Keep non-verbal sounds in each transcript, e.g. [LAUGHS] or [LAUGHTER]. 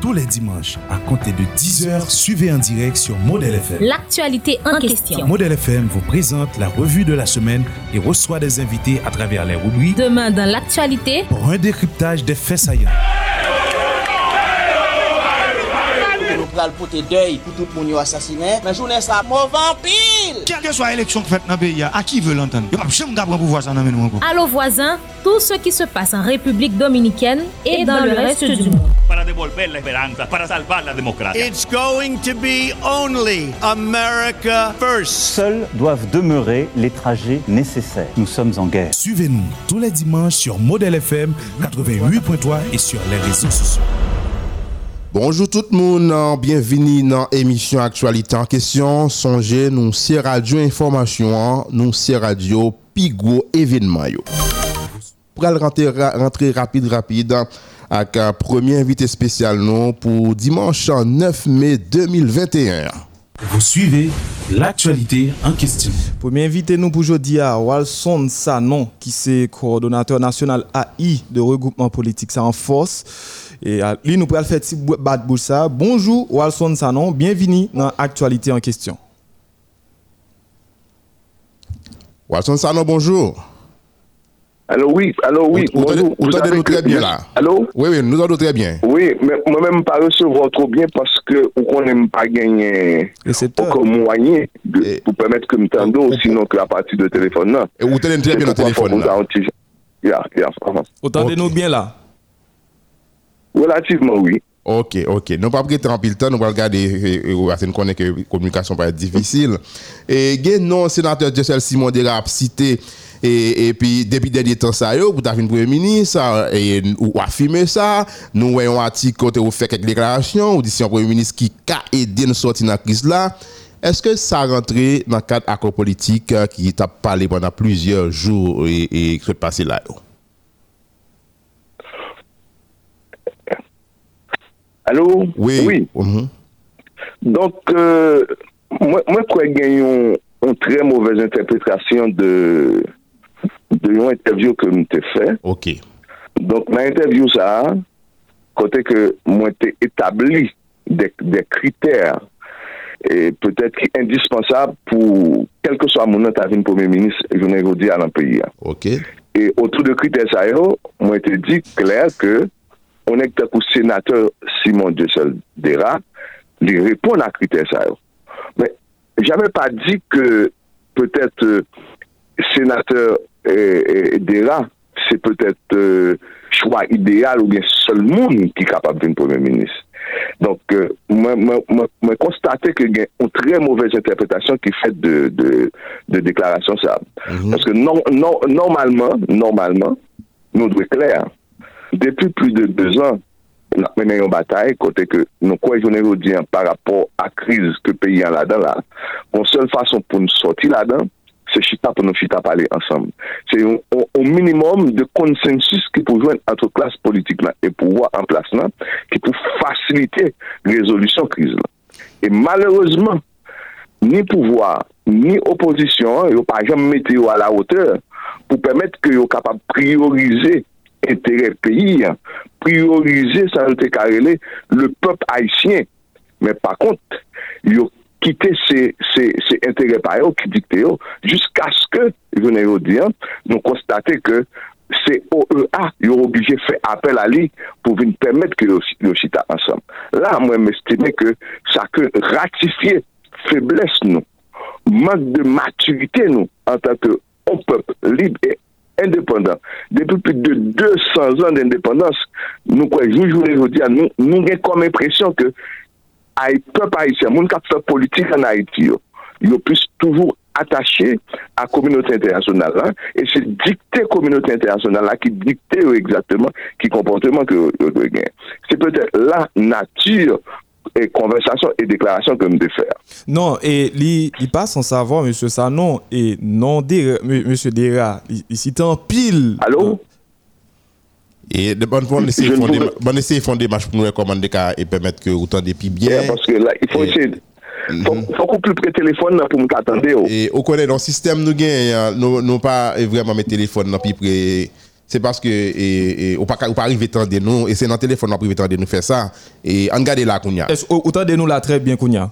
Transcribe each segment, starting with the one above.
tous les dimanches à compter de 10h. Suivez en direct sur Model FM. L'actualité en question. Model FM vous présente la revue de la semaine et reçoit des invités à travers les rubriques Demain dans l'actualité, pour un décryptage des faits saillants. Nou pral pote deuil pou tout moun yo asasine Men jounen sa mouvan pil Quelle que soit l'élection que fait dans le pays, à qui veut l'entendre Je ne sais pas si pouvoir ça dans nous encore. Allô voisins, tout ce qui se passe en République dominicaine et dans le reste du monde. para devolver la esperanza, para salvar la democracia. It's going to be only America first. Seuls doivent demeurer les trajets nécessaires. Nous sommes en guerre. Suivez-nous tous les dimanches sur Model FM 88.3 et sur les réseaux sociaux. Bonjour tout le monde, bienvenue dans l'émission Actualité en question. Songez, nous c'est Radio Information, nous c'est Radio Pigo événement. Pour aller rentrer, rentrer rapide, rapide, avec un premier invité spécial non, pour dimanche 9 mai 2021. Vous suivez l'actualité en question. Premier invité nous pour aujourd'hui à Walson Sanon, qui c'est coordonnateur national AI de regroupement politique ça en force. Et à lui, nous pourrons faire petit bat ça. Bonjour Walson Sanon, bienvenue dans l'actualité en question. Watson Sano, bonjour. Allô, oui, allô, oui. Vous- bonjour. entendez- vous entendez avez nous très bien là? Allô? Oui, oui, nous entendons très bien. Oui, mais moi-même, pas recevoir trop bien parce que on n'aime pas gagner aucun moyen de- Et- pour permettre que me tendo, sinon que à partir de téléphone là. Et vous entendez très bien le téléphone là. vous uh-huh. Entendez-nous bien là? Relativement, oui. Ok, ok. Nous pas prêter en temps, nous allons regarder, euh, parce que nous connaissons que la communication être difficile. Et non sénateur Jessel Simon Dera a cité, et, et puis depuis dernier temps, ça, yo, pour une premier ministre, et ou affirmer ça, nous voyons article côté fait quelques déclarations, ou dit premier ministre qui a aidé nous sortir dans la crise là. Est-ce que ça rentre dans le cadre accord politique euh, qui t'a parlé pendant plusieurs jours et, et qui s'est passé là? yo? Allô? Oui. Oui. Mhm. Donc, euh, moi, moi, je y a une, très mauvaise interprétation de, de une interview que je fait. Ok. Donc, dans l'interview, ça, côté que moi, établi des, des critères et peut-être qui indispensables pour quel que soit mon nom un premier ministre, je ne dire à dans le pays. hein. Ok. Et autour de critères, ça, moi, j'ai dit clair que on est que sénateur Simon Dussel Dera, il répond à critères, ça. Mais j'avais pas dit que peut-être euh, sénateur euh, euh, Dera, c'est peut-être euh, choix idéal ou bien seul monde qui est capable d'être premier ministre. Donc, moi constaté qu'il y a une très mauvaise interprétation qui est faite de, de, de déclaration ça. Parce que non, non, normalement, normalement, nous devons être clair. Depi plus de 2 an, nou menen yon batay kote ke nou kwen jounen yon diyan par rapport a kriz ke peyi an la dan la. Mon sol fason pou nou soti la dan, se chita pou nou chita pale ansam. Se yon o minimum de konsensus ki pou jwen antre klas politik lan e pou wwa an plas lan, ki pou fasilite rezolusyon kriz lan. E malereusement, ni pouvoir, ni oposisyon, yo pa jam mette yo a la oteur pou pemet ke yo kapab priorize entere peyi, priorize salte karele le pep haisyen. Men pa kont, yo kite se, se, se entere pa yo ki dikte yo, jisk aske, jounen yo diyan, nou konstate ke se OEA yo oblige fe apel a li pou vin permet ki yo chita ansam. La mwen mestime ke sa ke ratifiye febles nou, mank de maturite nou an tanke on pep libe e indépendant. Depuis plus de 200 ans d'indépendance, nous, quoi, je vous dire, nous, nous avons comme impression que le peuple haïtien, les gens qui fait politique en Haïti, yo, ils plus toujours attaché à communauté internationale. hein, et c'est dicter communauté internationale qui dicte yo, exactement qui comportement que yo doit gagner. C'est peut-être la nature konversasyon e deklarasyon ke m de fer. Non, e li, li pa san savon, M. Sanon, e non dera, M. Dera, li sitan pil. Alo? E de bon fon ese yi fon demache pou nou rekomande ka e pemet ke ou tan depi bien. E, paske la, yi fon ese... Fok ou pli pre telefon nan pou m katande yo. E, ou konen, nan sistem nou gen, nou pa vreman me telefon nan pi pre... c'est parce que et, et, ou pas ou pas arriver temps de nous et c'est dans le téléphone on privé temps de nous faire ça et on garde là Kounia. Est-ce autant de nous là très bien Kounia?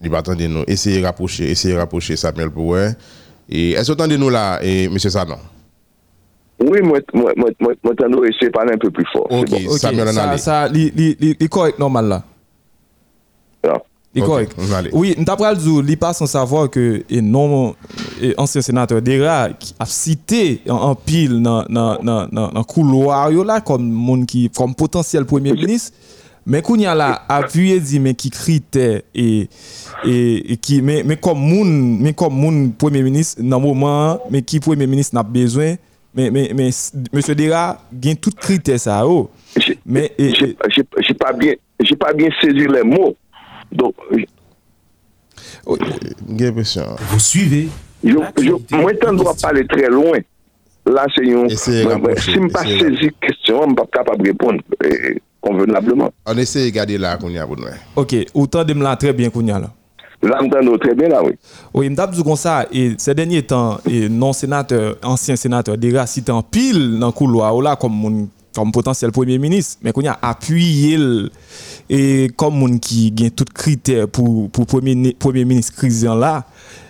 Il va attendre nous essayer de rapprocher essayer de rapprocher Samuel pour ouais. Et est-ce autant de nous là et monsieur Sanon? Oui, moi, moi, moi, moi, moi, t'en ai essayé de parler un peu plus fort. Ok, bon. Ok, Samuel ça, ça, li, li, li, li correct normal là. Ah. C'est correct. Okay, oui, nous avons dit, il pas sans savoir que et non, et ancien sénateur Dera qui a cité en en pile dans le couloir là, comme, qui, comme potentiel premier ministre. Mais qu'on y a là, appuyé dit, mais qui critère et, et, et, qui, mais, mais comme moun, mais comme moun premier ministre, dans le moment, mais qui premier ministre n'a besoin, mais, mais, mais, monsieur Dera, gagne tout critère ça, oh. Mais, j'ai pas bien, j'ai pas bien saisi les mots. Donc, J'ai l'impression. Vous suivez je, je, moi, je dois parler très loin. Là, c'est un. Essayez moi, moi, rapprocher, Si je ne pas saisi la question, je ne suis pas capable de répondre eh, convenablement. On essaie de garder là Kounia pour nous. OK, autant de me là très bien qu'on y a là. Là, je m'entends très bien, là, oui. Oui, m'dap dit comme ça et ces derniers temps et non sénateur ancien sénateur déjà cité en pile dans couloir ou là comme moun, comme potentiel premier ministre, mais qu'on a appuyé et comme monde qui gagne tout critère pour pour premier premier ministre crisant là,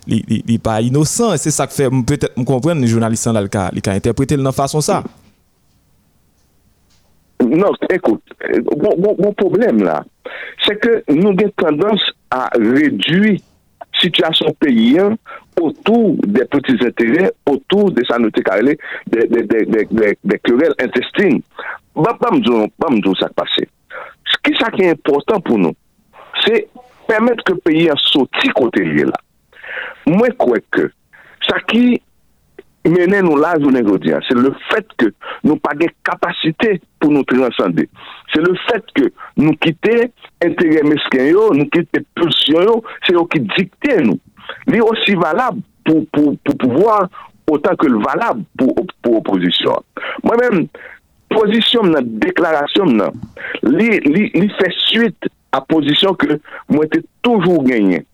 il n'est pas innocent, c'est ça que fait peut-être me comprendre les journalistes là le cas, les interprété de façon ça. Non, écoute, mon, mon, mon problème là, c'est que nous avons tendance à réduire situation paysan autour des petits intérêts, autour de sa noté carrelée, des, des, des, des querelles intestines. Ba, ba mdou, ba mdou sa k'pase. Ki sa ki important pou nou, se permette ke peyi an soti kote liye la. Mwen kwe ke, sa ki menen nou la jounen godian, se le fet ke nou pa gen kapasite pou nou transande. Se le fet ke nou kite entere mesken yo, nou kite pulsyon yo, se yo ki dikte nou. li osi valab pou pouvoir otan ke l valab pou oposisyon. Mwen men, posisyon nan, deklarasyon nan, li, li, li fè suite a posisyon ke mwen te toujou genyen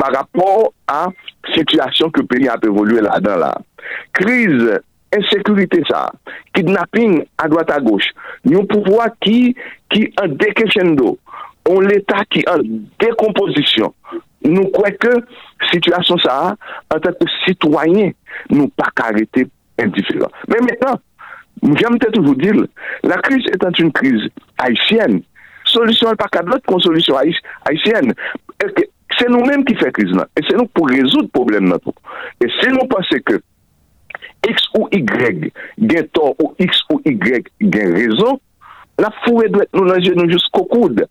par rapport a situasyon ke peyi ap evolue la dan la. Kriz, ensekurite sa, kidnapping a doat a goch, yon pouvoi ki, ki an dekescendo, on l'Etat ki an dekomposisyon, Nou kwe ke situasyon sa a, an tanke sitwanyen, nou pa karete indiferent. Men metan, jan mte toujou dil, la kriz etan un kriz haisyen. Solisyon pa kadlot kon solisyon haisyen. Se nou menm ki fe kriz nan, e se nou pou rezout problem nan pou. E se nou pase ke x ou y gen ton ou x ou y gen rezon, la fure dwet nou lanje nou jous kokoud.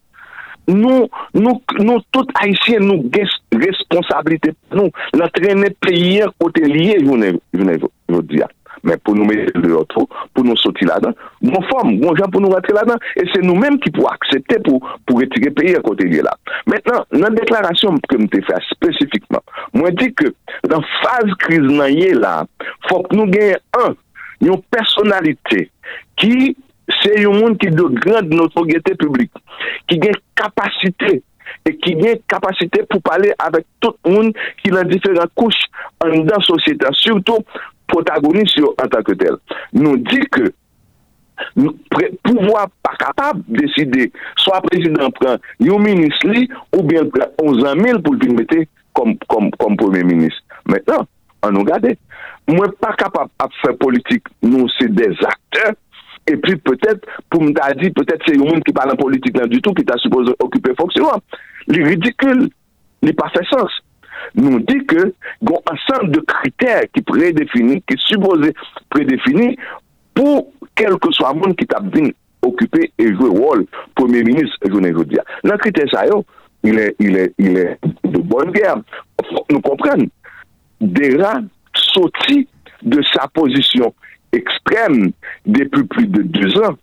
Nou, nou, nou tout Haitien nou ges responsabilite nou, la trene peye kote liye jounen joudia. Men pou nou mette le otro, pou nou soti la dan, bon fom, bon jan pou nou rentre la dan, e se nou menm ki pou aksepte pou, pou retire peye kote liye la. Mètnen, nan deklarasyon ke mte fè spesifikman, mwen di ke nan faz kriz nan ye la, fòk nou genye an, yon personalite ki c'est un monde qui de grande notoriété publique, qui a capacité et qui a capacité pour parler avec tout le monde qui a différentes couches dans la société, surtout protagonistes en tant que tel. Nous dit que pré- pouvoir pas capable de décider, soit président prend un ministre ou bien prend 11 000 pour le mettre comme premier ministre. Maintenant, on nous regarde. Moi, pas capable de faire politique, nous, c'est des acteurs. Et puis peut-être, pour me dire, peut-être c'est un monde qui parle en politique là du tout, qui t'a supposé occuper fonction. Les ridicules, il pas fait sens. Nous dit que, y a un ensemble de critères qui prédéfinis, qui supposés prédéfinis pour quel que soit le monde qui t'a bien occupé et le rôle premier ministre, je ne veux dire. Le critère ça, il est, il est, il est de bonne guerre. Nous comprenions. Dera sorti de sa position ekstrem depi pli de 2 an,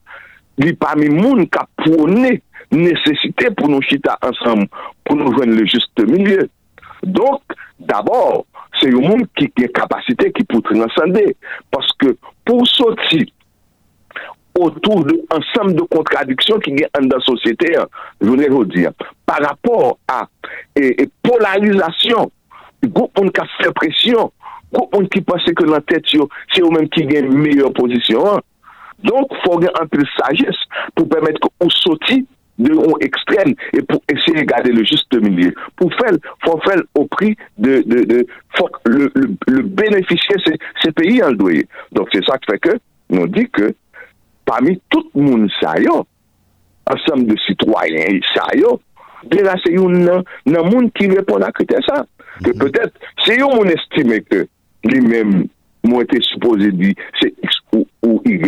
li pa mi moun ka pouone nesesite pou nou chita ansam pou nou jwen le juste milieu. Donk, d'abor, se yon moun ki ki kapasite ki pou trinansande, paske pou soti otou de ansam de kontradiksyon ki gen an da sosyete, jounen yo di, par rapport a e, e polarizasyon, goun ka fè presyon Kou moun ki pase ke nan tèt yo, se yo menm ki gen meyo pozisyon an. Donk, fò gen anpil sajes pou pèmèt kou ou soti de yon ekstrem e pou esye gade le juste milieu. Pou fèl, fò fèl au pri de, de, de fò le, le, le beneficye se, se peyi an doye. Donk, se sa k fè ke nou di ke pami tout moun sa yo, ansam de sitwayen sa yo, de la se yon nan, nan moun ki repon akite sa. Ke mm -hmm. petèt, se yon moun estime ke li men mwen te suppose di se x ou, ou y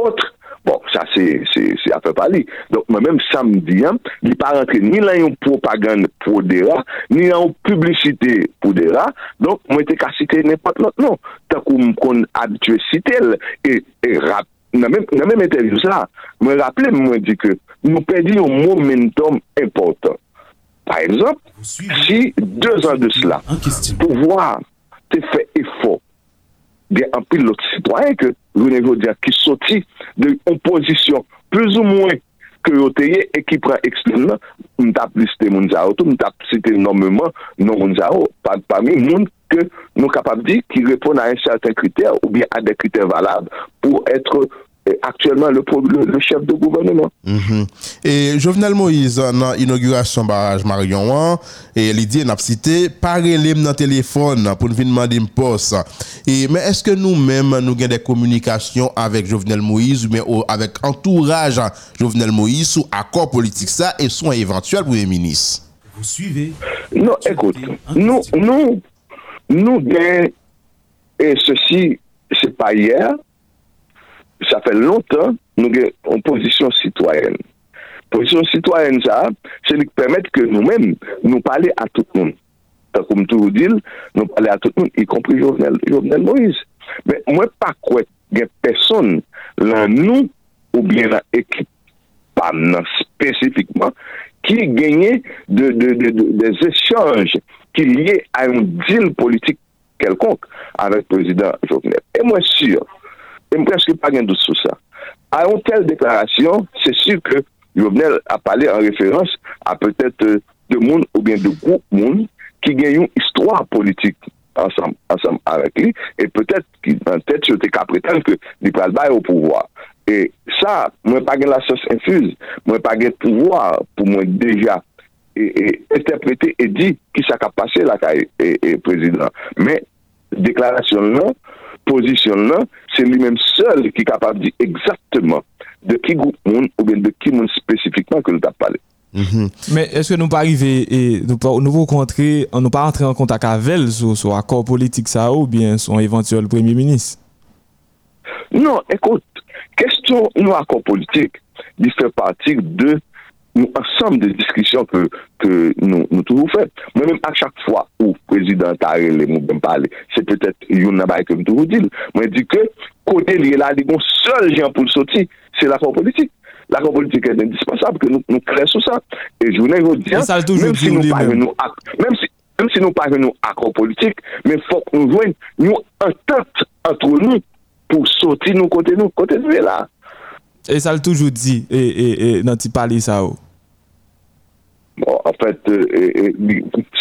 otre, Bon, sa se apè pali. Donk mwen mèm samdi, li pa rentre ni lan yon propagande pou dera, ni lan yon publicite pou dera, donk mwen te ka site nepot lot non. Tak ou m kon abitue site el, e rap, nan mèm interview sa, mwen rappele mwen di ke, nou pedi yon momentum important. Par exemple, si deux ans de cela, pouvoir te fait effort de un pilote citoyen que vous n'avez dire qui sortit de une position plus ou moins que vous et qui prend extrêmement, nous avons listé Mounzao, nous avons cité énormément non Mounzao, parmi nous que nous sommes capables de dire qui répondent à un certain critère ou bien à des critères valables pour être actuellement le, le, chef de gouvernement. Mhm. Et Jovenel Moïse, dans l'inauguration barrage Marion, et l'idée n'a cité, parlez dans téléphone pour nous demander une poste. Et, mais est-ce que nous-mêmes, nous avons des communications avec Jovenel Moïse, mais avec entourage Jovenel Moïse, sous accord politique ça et soins éventuels pour les ministres? Vous suivez? Non, écoute, nous, nous, nous, et ceci, c'est pas hier, sa fè lontan nou gen an pozisyon sitwayen. Pozisyon sitwayen sa, se li pèmèt ke nou men nou pale a tout moun. Ta koum tou ou dil, nou pale a tout moun, y kompri Jovenel, Jovenel Moïse. Men mwen pa kwe gen person lan nou ou bien lan ekip pa nan spesifikman ki genye de, de, de, de échange ki liye a yon dil politik kelkonk avèk prezident Jovenel. E mwen sure, E m preske pa gen dout sou sa. A yon tel deklarasyon, se sur ke Jovenel a pale an referans a petet euh, de moun ou bien de group moun ki gen yon histwa politik ansam, ansam avèk li, e petet ki an tèt yo te ka preten ke li pral bay ou pouvoi. E sa, mwen pa gen la sos infuse, mwen pa gen pouvoi pou mwen deja interprete e di ki sa ka pase la ka e prezident. Men, deklarasyon nan, position là, c'est lui-même seul qui est capable de dire exactement de qui groupe monde ou bien de qui monde spécifiquement que nous avons parlé. Mhm. Mais est-ce que nous pas arriver et nous pas nous rencontrer, nous pas entrer en contact avec elle sur, sur accord politique ça ou bien son éventuel premier ministre? Non, écoute, question nous accord politique, il fait partie de nou ansam de diskisyon ke nou toujou fè. Mwen mèm a chak fwa ou prezident a rele moun bèm pale, se pètèt yon nabay ke m toujou dil, mwen di ke kote li la li gon sol jan pou l'soti, se la kon politik. La kon politik e indispensable ke nou kre sou sa. E jounen yo diyan, mèm si nou pare nou ak, mèm si Mèm si nou pare nou akor politik, mèm fòk nou jwen nou entente antre nou pou soti nou kote nou, kote nou e la. E sa l toujou di, e nan ti pali sa ou. Bon, en fait,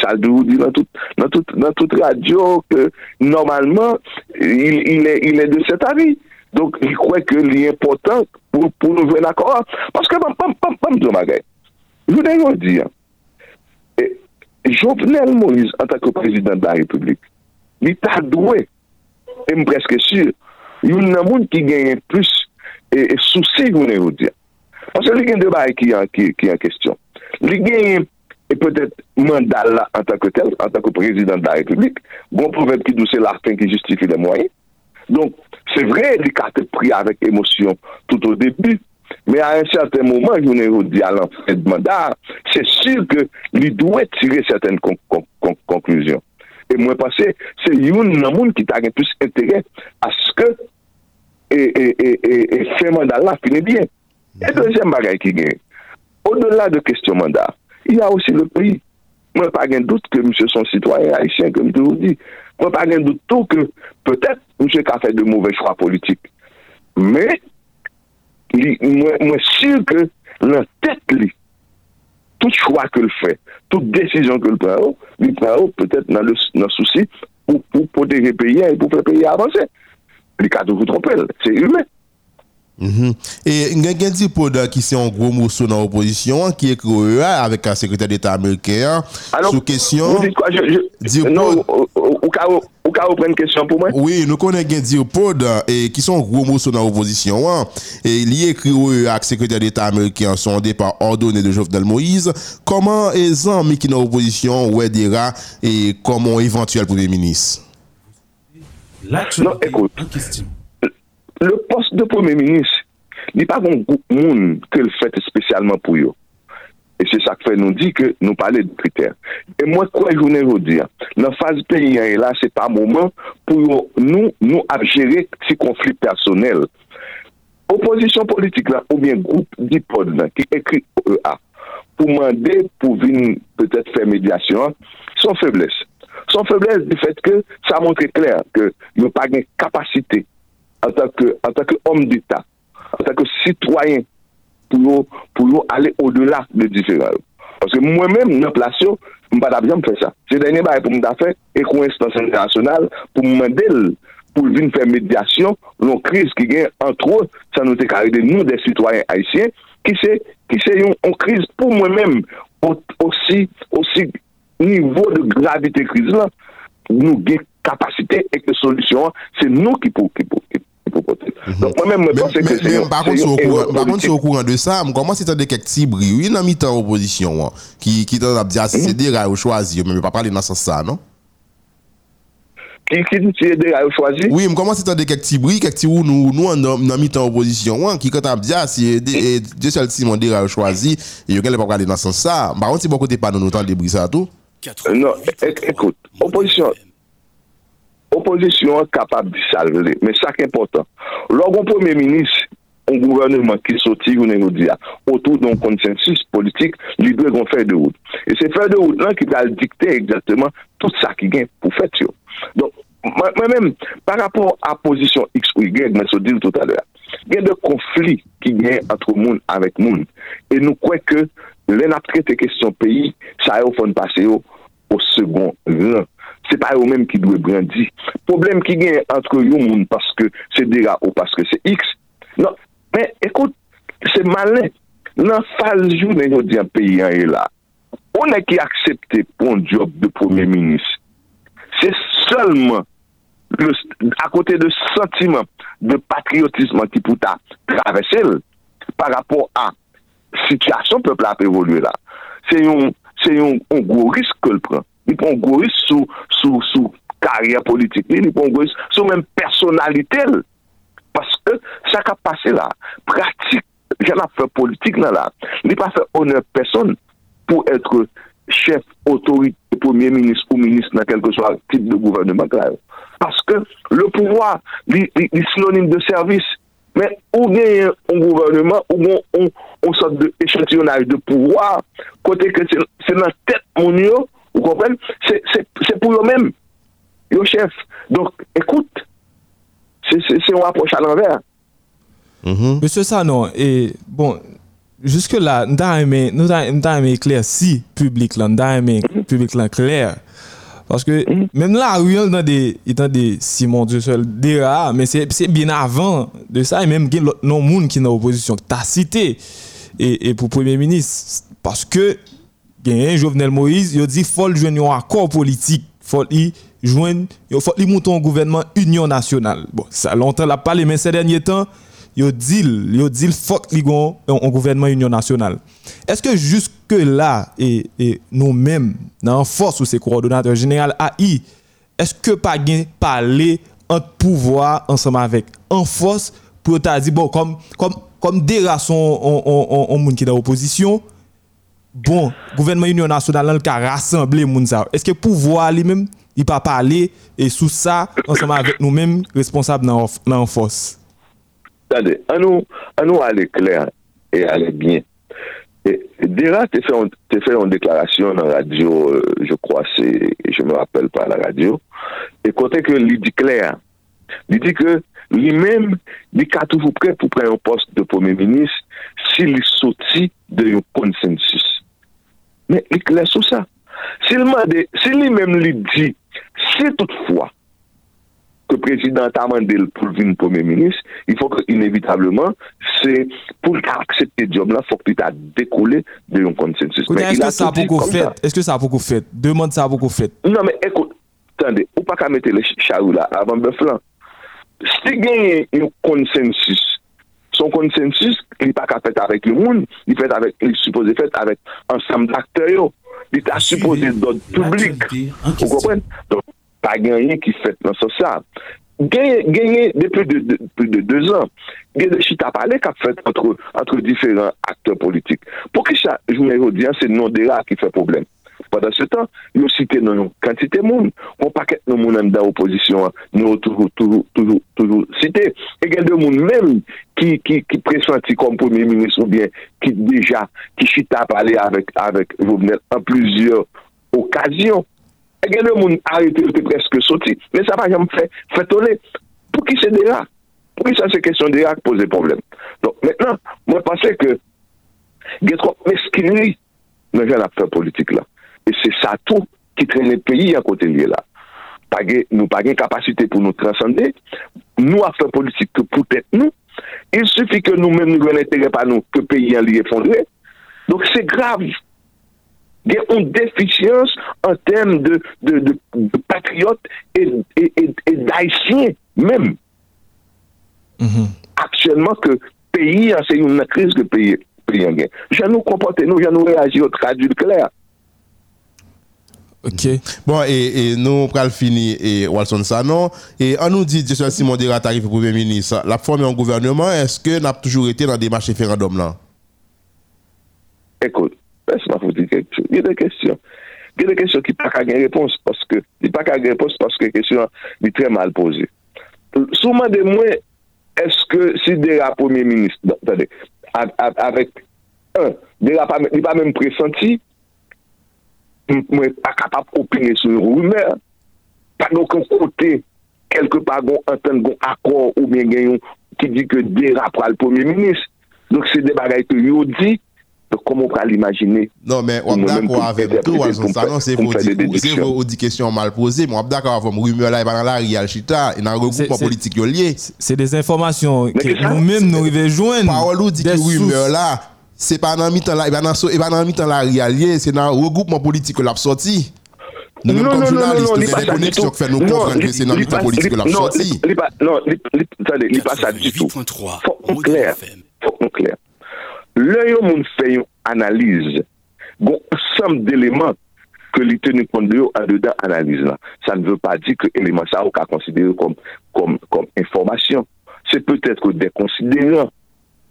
sa dou di nan tout radio que, normalement, il, il, est, il est de cet avis. Donc, il croit que l'important pour, pour nous venir d'accord, parce que, je vous n'ai rien dit, Jovenel Moïse, en tant que président de la République, il t'a doué, et me presque sûr, il y a un monde qui gagne plus et, et souci, je vous n'ai rien dit. Parce que il y a un débat qui est en question. Li gen, e peutet mandal la an tanke tel, an tanke prezident da republik, bon proveb ki douse la fin ki justifi le mwayen. Donk, se vre, li kate pri avèk emosyon tout ou debi, me a un certain mouman, jounen yo di alan fèd mandal, se sur ke li dwe tire certaine konklusyon. E mwen pase, se youn nan moun ki tage plus entere aske e fè mandal la fine bien. E dojèm bagay ki gen. au-delà de question mandat, il y a aussi le pays. Moi, pas de doute que monsieur son citoyen haïtien, comme je vous dis. Moi, pas de doute tout que peut-être monsieur a fait de mauvais choix politiques. Mais, moi, moi sûr que la tête, tout choix que fait, toute décision que prend, il prend peut-être dans le, souci pour, pour protéger le pays et pour faire le pays avancer. Il a toujours trompé, c'est humain. Mhm. Et il y a un dipode qui c'est un gros morceau dans l'opposition qui est écrit avec un secrétaire d'État américain Alors, sous question. Vous dites quoi? Je, je, Non, ou- ou- ou ka- ou une question pour moi Oui, nous connaissons un dipode et qui sont un gros morceau dans l'opposition. hein. Et il y a écrit avec secrétaire d'État américain son départ ordonné de Jovenel Moïse. Comment les amis qui sont dans l'opposition dira et comment éventuel premier ministre? Non, écoute. Le poste de premier ministre, n'est pas un groupe monde que le fait spécialement pour eux. Et c'est ça que fait nous dit que nous parlons de critères. Et moi, quoi je voulais vous dire, la phase pays, et là, c'est pas moment pour nous, nous gérer ces conflits personnels. Opposition politique là, ou bien groupe d'IPOD qui écrit OEA, pour demander, pour venir peut-être faire médiation, sans faiblesse. Sans faiblesse du fait que ça montre clair que n'y a pas de capacité an tak om d'Etat, an tak sitwayen pou yo ale o delat de diferan. Paske mwen men nan plasyon, mpa da byan fè sa. Se denye ba pou mda fè, e kon instansi internasyonal pou mwen del pou vin fè medyasyon, loun kriz ki gen antro, sa nou te kare de nou de sitwayen haisyen, ki se, ki se yon kriz pou mwen men, osi, osi nivou de gravite kriz lan, nou gen kapasite ek de solusyon, se nou ki pou, ki pou, ki pou. Pour qui pour qui pour porter. Donc moi-même, je pense que Mais, c'est mais un- par c'est contre, c'est contre, c'est au courant de ça. Je commence à entendre quelques petits bruits. Oui, dans mi-temps opposition, hein, qui, t'en a dit, ah, Mhm. c'est des rails au choisi, mais je pas parler dans ce sens non? Qui, qui dit que c'est des rails choisis Oui, je commence à entendre quelques petits bruits, quelques petits où nous, nous, dans, mi-temps opposition, hein, qui quand on dit, ah, c'est des, et Dieu seul Simon des rails choisi, et je ne pas parler dans ce sens ça. Par contre, c'est beaucoup de pas nous des bruits, ça, tout? Euh, Non, écoute, opposition, opposition capable de salver, mais ça qui est important. Lorsqu'un premier ministre, un gouvernement qui sortit, nous dit, autour d'un consensus politique, lui doit faire de route. Et c'est faire de route qui va dicter exactement tout ça qui gagne pour faire. Donc, moi- moi-même, par rapport à la position X ou Y, je dis tout à l'heure, il y a des conflits qui gagnent entre monde avec monde. Et nous croyons que n'a traité question pays, ça a fait passer au, se pa yo menm ki dwe brandi. Problem ki gen entre yo moun paske se dera ou paske se x. Non, men ekout, se malen. Nan faz jou nan yo diyan peyi an e la. O ne ki aksepte pon job de premier minis. Se solman a kote de sentimen de patriotisme ki pou ta travesel par rapport a sityasyon pepl ap evolue la. Se yon, se yon, on gwo risk ke l pran. Li pon goris sou, sou, sou karya politik li, li pon goris sou menm personalitel. Paske sa ka pase la, pratik, jan ap fè politik nan la, li pa fè honor person pou etre chef, otorite, premier ministre ou ministre nan kelke so a tip de gouvernement la yo. Paske le pouvoi, li, li, li synonime de servis, men ou gen yon gouvernement, ou gen yon sort de echantillonaj de pouvoi, kote ke se nan tet moun yo, Vous comprenez C'est pour eux-mêmes, yo chef. Donc, écoute, c'est on approche à l'envers. Mm-hmm. Monsieur Sanon, et bon, jusque là, nous avons éclair si public là, nous avons mm -hmm. public là clair. Parce que mm-hmm. même la rue, dans des, dans des Simon Dieu seul, des rats, mais c'est bien avant de ça, et même il y a non monde qui est dans l'opposition, que tu as cité, et, et pour Premier ministre, parce que genyen Jovenel Moïse, yo di fol jwen yon akor politik, fol li jwen, yo fol li mouton gouvernement Union Nationale. Bon, sa lontan la pale, men se denye tan, yo dil, yo dil fok li gon eh, yon gouvernement Union Nationale. Eske juske la, e, e nou men, nan fos ou se koordinateur general AI, eske pa gen pale an pouvoi ansama vek? An fos pou yo ta di, bon, kom, kom, kom dera son on, on, on, on moun ki da oposisyon, bon, gouvernement Union Nationale nan ka rassemble moun sa. Eske pouvoir li menm, i pa pale, e sou sa, anseman avèk nou menm, responsable nan, nan fos. Tade, an nou ale kler, e ale bien. Dera te fè yon deklarasyon nan radyo, euh, je kwa se, je me rappel pa la radyo, e kontè ke li di kler, li di ke li menm, li ka toujou pre pou pre yon post de premier ministre, si li soti de yon konsensus. Mais il est clair sur ça. S'il lui-même lui dit, si toutefois que le président a demandé pour le premier ministre, il faut que, inévitablement, c'est pour accepter le job là, il faut que tu as décollé de un consensus. Est-ce que ça a beaucoup fait? Est-ce que ça a beaucoup fait? Demande ça a beaucoup fait. Non, mais écoute, attendez, ou pas qu'à mettre les charous là avant le flanc. Si il y a un consensus, son consensus, il n'est pas qu'à faire avec le monde, il fait avec, supposé faire avec ensemble d'acteurs. Il est supposé d'autres publics. Vous comprenez? Donc, pas gagné qui fait dans ce sens. Gagné depuis de, plus de deux ans, il y a des chita à parler qu'a fait entre, entre différents acteurs politiques. Pour que ça, je me dis, c'est le nom des qui Pendant ce temps, nous citons nos quantité de monde. On paquet de monde dans l'opposition, nous toujours, toujours, cité. Il y a des monde même qui, qui, qui comme premier ministre ou bien qui déjà, qui chita à parler avec, avec Jovenel en plusieurs occasions. Il y a des monde arrêté, presque sauté. Mais ça va jamais fait, fait tourner. Pour qui c'est déjà? Pour qui ça c'est question déjà qui pose problème? Donc maintenant, moi je pensais que il y a trop mesquinerie dans l'affaire politique. Et c'est ça tout qui traîne le pays à côté de là. Nous pas de capacité pour nous transcender. Nous, affaires politiques, que peut-être nous, il suffit que nous-mêmes nous n'intérêt intérêt pas nous que le pays en effondré. Donc c'est grave. Il y a une déficience en termes de, de, de, patriotes et, d'haïtiens même. Mhm. Actuellement, que le pays, c'est une crise que le pays. Je nous comporter, nous, je nous réagir au traduit clair. Ok. Bon, et, et nous, le finir, et Walson Sanon, et on nous dit, Jessuel Simon Dera, arrive Premier ministre, la forme en gouvernement, est-ce que n'a toujours été dans des marches référendum là? Écoute, laisse-moi vous dire quelque chose. Il y a des questions. Il y a des questions qui n'ont pas de réponse parce que, il pas de réponse parce que les questions sont très mal posées. Souvent de moi, est-ce que si Dera Premier ministre, attendez, avec un, Dera n'est pas même pressenti, mwen pa kapap opine sou rumeur, pa nou kon kote kelke pa gon anten gon akor ou bien genyon ki di ke dera pral premier ministre. Donk se de bagay ke yo di, komon pral imagine. Non men, wap dako avèm tou wazon sa, non se vò di kèsyon mal pose, mwen wap dako avèm rumeur la e banan la real chita, e nan regroupman politik yo liye. Se des informasyon ke nou mèm nou rive jwen, parol ou di ki rumeur la, c'est pas dans mi-temps là, et pas dans e mi-temps là réalier, c'est dans regroupement politique que l'a sorti. Nous non, même comme non, non, journalistes, nous avons des connexions qui nous comprendre que c'est dans mi-temps politique que l'a sorti. Non, attendez, il pas ça du tout. Faut qu'on clair, faut qu'on clair. L'œil au monde fait une analyse, bon ensemble d'éléments que les tenus compte de en dedans analyse là. Ça ne veut pas dire que l'élément ça on peut considérer comme comme comme information. C'est peut-être que des considérants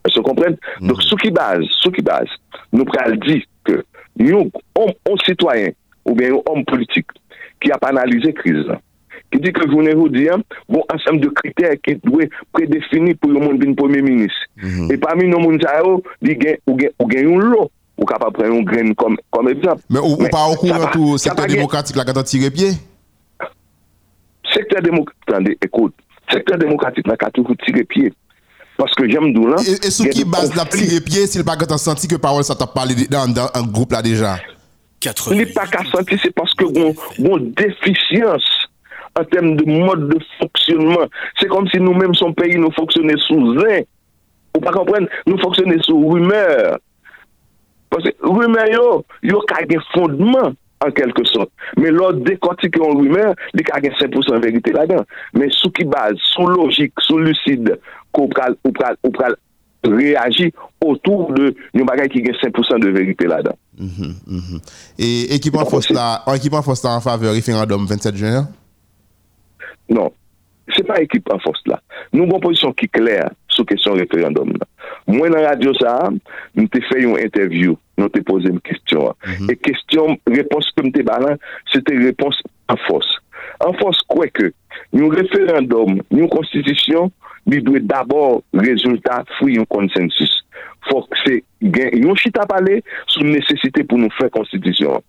Se kompren? Mm. Mm-hmm. Dok sou ki baz, sou ki baz, nou pral di ke yon om, om sitwayen ou bien yon om politik ki ap analize kriz la, ki di ke jounen ou diyan, bon ansem de kriter ki dwe predefini pou yon moun bin premier minis. Mm. E pami nou moun zayou, di gen, ou gen, ou gen yon lo, ou kapap pren yon gren kom, kom ekzamp. Men ou, ou pa okou an tou sektor demokratik la kata tire pie? Sektor demokratik, tande, ekout, sektor demokratik la kata tire pie. Parce que j'aime d'où là. Et, et sur qui base la petite pied s'il pas qu'à senti que parole ça t'a parlé dans, dans un groupe là déjà Il n'est pas qu'à sentir, c'est parce que bon, bon déficience en termes de mode de fonctionnement. C'est comme si nous-mêmes, son pays, nous fonctionnons sous un. Vous pas comprendre, nous fonctionnons sous rumeur. Parce que rumeur, yo, yo a un fondement an kelke sot. Men lò dekotike yon rumeur, li ka gen 5% verite la dan. Men sou ki baz, sou logik, sou lucide, ko pral, ou pral, ou pral reagi otou de yon bagay ki gen 5% de verite non. bon la dan. Mm -hmm, mm -hmm. E ekipan Fosta, an ekipan Fosta an fave referandom 27 jenyan? Non, se pa ekipan Fosta. Nou bon posisyon ki kler sou kesyon referandom la. Mwen nan radio sa, nou te fè yon interview nou te pose m kestyon. Mm -hmm. E kestyon, repons ke mte balan, se te repons an fos. An fos kwe ke, nou referandom, nou konstitisyon, li dwe d'abor rezultat fwi yon konsensus. Fok se gen, yon chita pale sou nesesite pou nou fwe konstitisyon.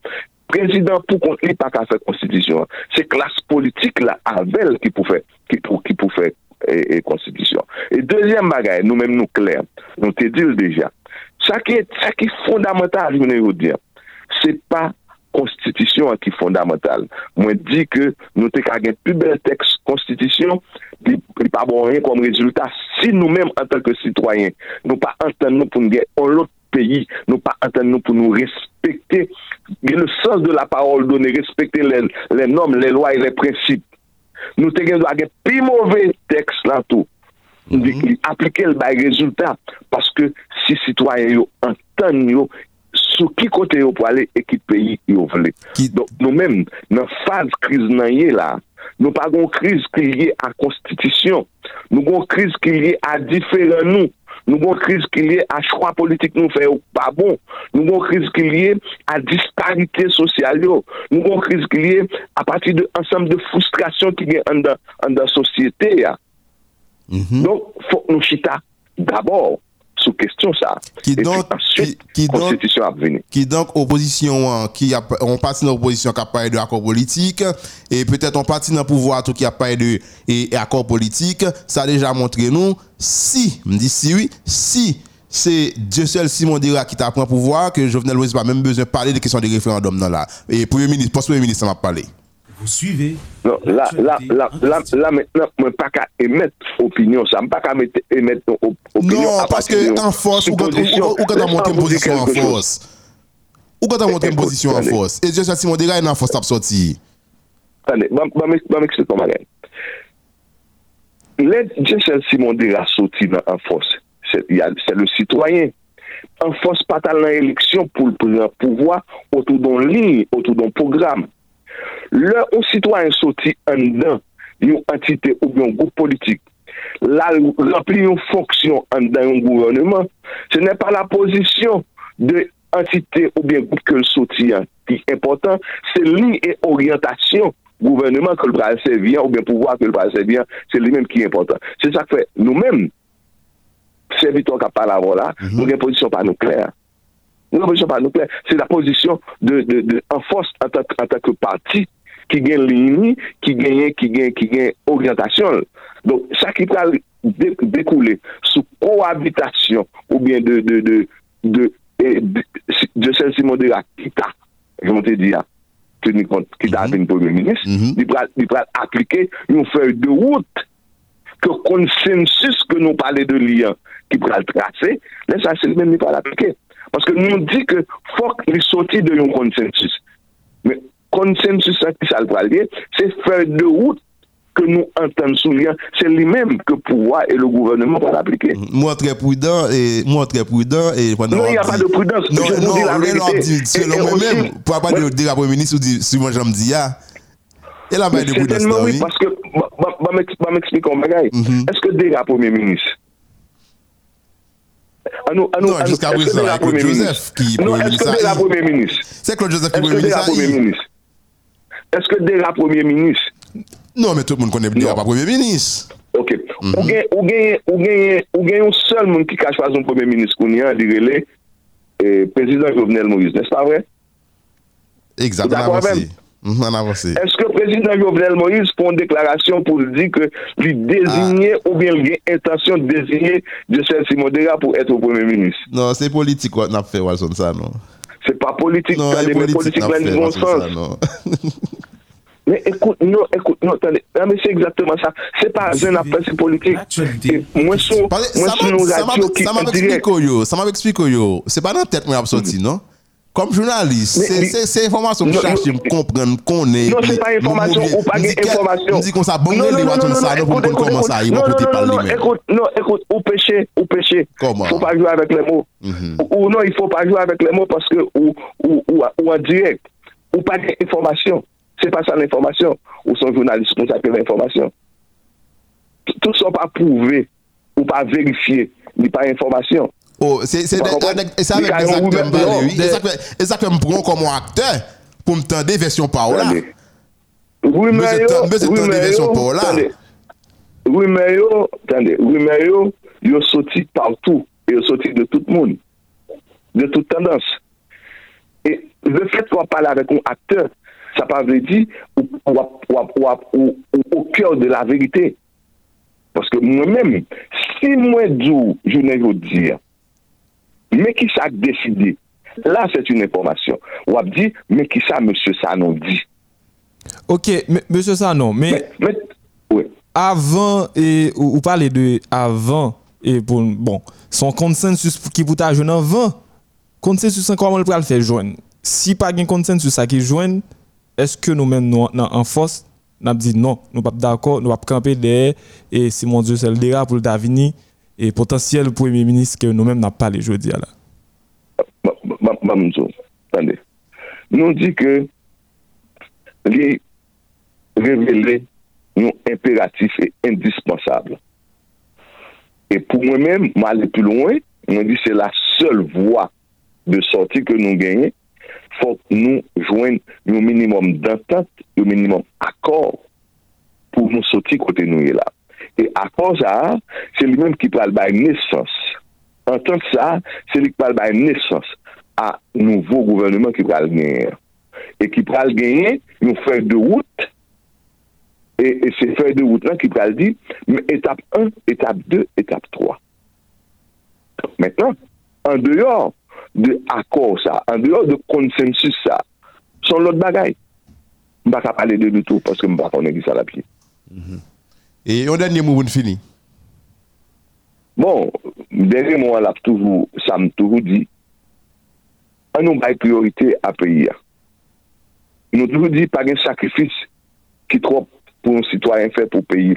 Prezident pou kon li pa ka fwe konstitisyon. Se klas politik la avel ki pou fwe, ki pou, ki pou fwe e konstitisyon. E, e dezyen bagay, nou men nou kler, nou te dil deja, Sa ki, ki fondamental, jounen yo diyan, se pa konstitisyon an ki fondamental. Mwen di ke nou te kagen pi bel teks konstitisyon, li, li pa bon ren kom rezultat si nou menm an tanke sitwayen. Nou pa anten nou pou nou gen on lot peyi, nou pa anten nou pou nou respekte, gen le sens de la parol do ne respekte le nom, le loy, le prinsip. Nou te gen do agen pi mouve teks lan tou. Mhm. Li aplike l bay rezultat. Paske si sitwayen yo anten yo, sou ki kote yo pou ale e ki peyi yo vle. Don nou men, nan faz kriz nan ye la, nou pa gon kriz ki liye a konstitisyon, nou gon kriz ki liye a diferan nou, nou gon kriz ki liye a chwa politik nou fe yo pa bon, nou gon kriz ki liye a disparite sosyal yo, nou gon kriz ki liye a pati de ansam de frustrasyon ki gen an da sosyete ya. Nou, fok nou chita d'abor, sous question ça. Qui donc, ensuite, qui, qui constitution à venir. Qui donc opposition, hein, qui a, on partit dans l'opposition qui a parlé de accord politique, et peut-être on partit dans le pouvoir tout qui a parlé de et, et accord politique, ça a déjà montré nous, si, me dit si oui, si c'est Dieu seul Simon Dira qui t'a pris pouvoir, que Jovenel Moïse pas même besoin de parler des questions des référendums dans là. Et Premier ministre, post-premier ministre, ça m'a parlé. Vous suivez Non, là, là, là, là, là, maintenant, je ne pas qu'à émettre opinion, ça ne pas qu'à émettre op opinion. Non, parce que en force, ou quand on monte une position en force. Ou quand on monte une position en force. Et Dieu Simon Dega est en force t'as sorti. Attendez, je vais m'expliquer comment aller. L'aide Dieu Simon Dega sorti en force. C'est le citoyen. En force, pas dans l'élection pour le pouvoir, autour d'un ligne, autour d'un programme. Le un citoyen sorti en dedans une entité ou bien un groupe politique, là, remplir une fonction en dedans un gouvernement, ce n'est pas la position de entité ou bien groupe que le sorti hein, qui est important, c'est ligne et orientation gouvernement que le bras servir ou bien pouvoir que le bras servir, c'est lui-même qui est important. C'est ça que fait nous-mêmes, serviteurs qui parlent avant là, nous avons une position pas nous claire. Nous avons une position pas nous claire. C'est la position de, de, de, en force en tant que parti ki gen lini, ki genyen, ki gen, ki gen orientasyon. Don, sa ki pral dekoule sou kohabitasyon ou bien de de, de, de, de sensi modera ki ta, jman te di ya, ki ta apen pou le minis, di pral aplike yon fey de wout ke konsensus ke nou pale de liyan ki pral trase, lè sa se men mi pral aplike. Paske nou di ke fok li soti de yon konsensus. Men, le va lier, c'est feuille de route que nous entendons sous lien, c'est lui-même que le pouvoir et le gouvernement vont l'appliquer. Moi très prudent et moi très prudent et pendant Non, il n'y a pas de prudence. Non, Je vous non, dis la vérité. selon moi-même, pour pas de dire à Premier ministre j'aime dire ah. Et Mais bas de prudence oui, parce que, bah, bah, bah, m'ex- bah, m'expliquer un bagage. Est-ce que déjà Premier ministre? À nous, Non, nous, jusqu'à présent, a Claude Joseph qui est Premier ministre C'est Claude Joseph qui est Premier ministre? eske dera premier minis? Non, men tout moun konen dera non. pa premier minis. Ok, mm -hmm. ou genye gen, gen yon sol moun ki ka chwazon premier minis koun yan, direle, eh, prezident Jovenel Moïse, nes pa vre? Exact, an avansi. An avansi. Eske prezident Jovenel Moïse pon deklarasyon pou di ke li dezigne ah. ou bien li gen intasyon dezigne Joseph Simon Dera pou etre premier minis? Non, se politik wak nap fe walson sa, non? C'est pas politique, Non, attendez, c'est mais politique politique n'a dans fait le bon sens. [LAUGHS] Mais écoute, non, écoute, non, attendez, non, mais c'est exactement ça. C'est pas un affaire, c'est politique. Moi, que moi, ça expliqué yo, ça m'a expliqué yo. C'est pas dans la tête moi sorti non? Comme journaliste, c'est information que je cherche non, me comprendre qu'on est. Non, c'est pas information ou pas information. On dit qu'on ça bon Non, les Watson non, ça pour comprendre comment ça il non, va non, côté non, écoute, non, écoute, ou péché, ou péché. Comment? Faut pas jouer avec les mots. Mhm. Ou, non, il faut pas jouer avec les mots parce que, ou, en direct, ou pas d'information. C'est pas ça l'information. Ou son journaliste qu'on s'appelle l'information. Tout- Tout ça pas prouvé, ou pas vérifié, ni pas information. Oh, c'est c'est avec- ça avec Il y a des un acteurs Et ça que et ça que me prend comme acteur pour me tendre version par là. Attendez. Oui, Mais c'est yo, un- mais c'est oui, yo, attendez. Oui, mais yo, yo, sorti partout, yo sorti de tout le monde, de toute tendance. Et le fait qu'on parle avec un acteur, ça pas veut dire ou, au cœur de la vérité. Parce que moi-même, si moi je ne veux dire, Men ki sa deside? La, c'est une information. Ou ap di, men ki sa Monsie Sanon di? Ok, Monsie Sanon, men... Mais... Oui. Avant, et, ou, ou pale de avant, et bon, bon son konsensus ki pou ta joun avant, konsensus an kwa moun pral fè joun. Si pa gen konsensus a ki joun, eske nou men nou an fos, nan ap di non, nou pap d'akor, nou pap kampe de, et si mon dieu sel dera pou l'da vini, et potentiel Premier ministre que nous-mêmes n'a pas les jeudi à là. Mamzo, attendez. Nous dit que les révéler nous impératif et indispensable. Et pour moi-même, m'aller plus loin, on dit c'est la seule voie de sortie que nous gagnons. Faut que nous joindre un minimum d'entente, un minimum d'accord pour nous sortir côté nous là. E akon sa, se li menm ki pral bay nesans. An ton sa, se li pral bay nesans a nouvo gouvernement ki pral genyen. E ki pral genyen, nou fèr de wout, e se fèr de wout lan ki pral di, etap 1, etap 2, etap 3. Mèten, an deyor de akor sa, an deyor de konsensus sa, son lot bagay. Mba ka pale de doutou, paske mba konen ki sa la piye. Mm-hmm. Et un dernier mot, on finit. Bon, dernier mot, on toujours, ça me toujours dit, on nous a priorité à payer. Nous toujours dit, pas un sacrifice qui trop pour un citoyen fait pour payer.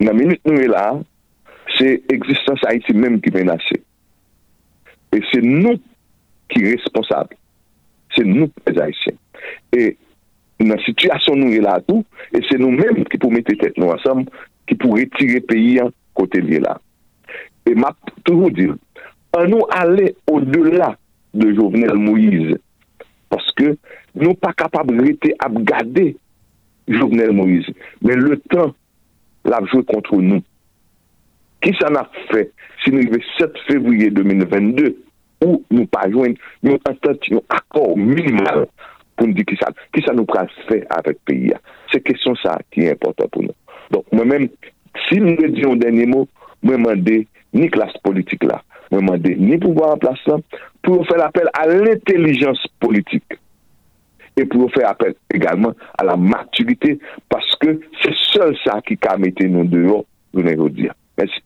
Dans la minute nous est là, c'est l'existence Haïti même qui est menacée. Et c'est nous qui sommes responsables. C'est nous les Haïtiens. Et situation nous est là et c'est nous-mêmes qui pouvons mettre tête nous ensemble, qui pour retirer le pays en côté lié là. Et m'a toujours dit, on nous aller au-delà de Jovenel Moïse, parce que nous pas capables de garder Jovenel Moïse, mais le temps l'a joué contre nous. Qui ça n'a fait si nous arrivons 7 février 2022 où nous pas joindre un accord minimal pour nous dire qui ça, qui ça nous pourra faire avec le pays. C'est question ça qui est important pour nous. Donc moi-même, si nous disons un dernier mot, moi demander ni classe politique là, moi demander ni pouvoir en place là, pour faire appel à l'intelligence politique et pour faire appel également à la maturité parce que c'est seul ça qui a mis nous dehors, vais vous dire. Merci.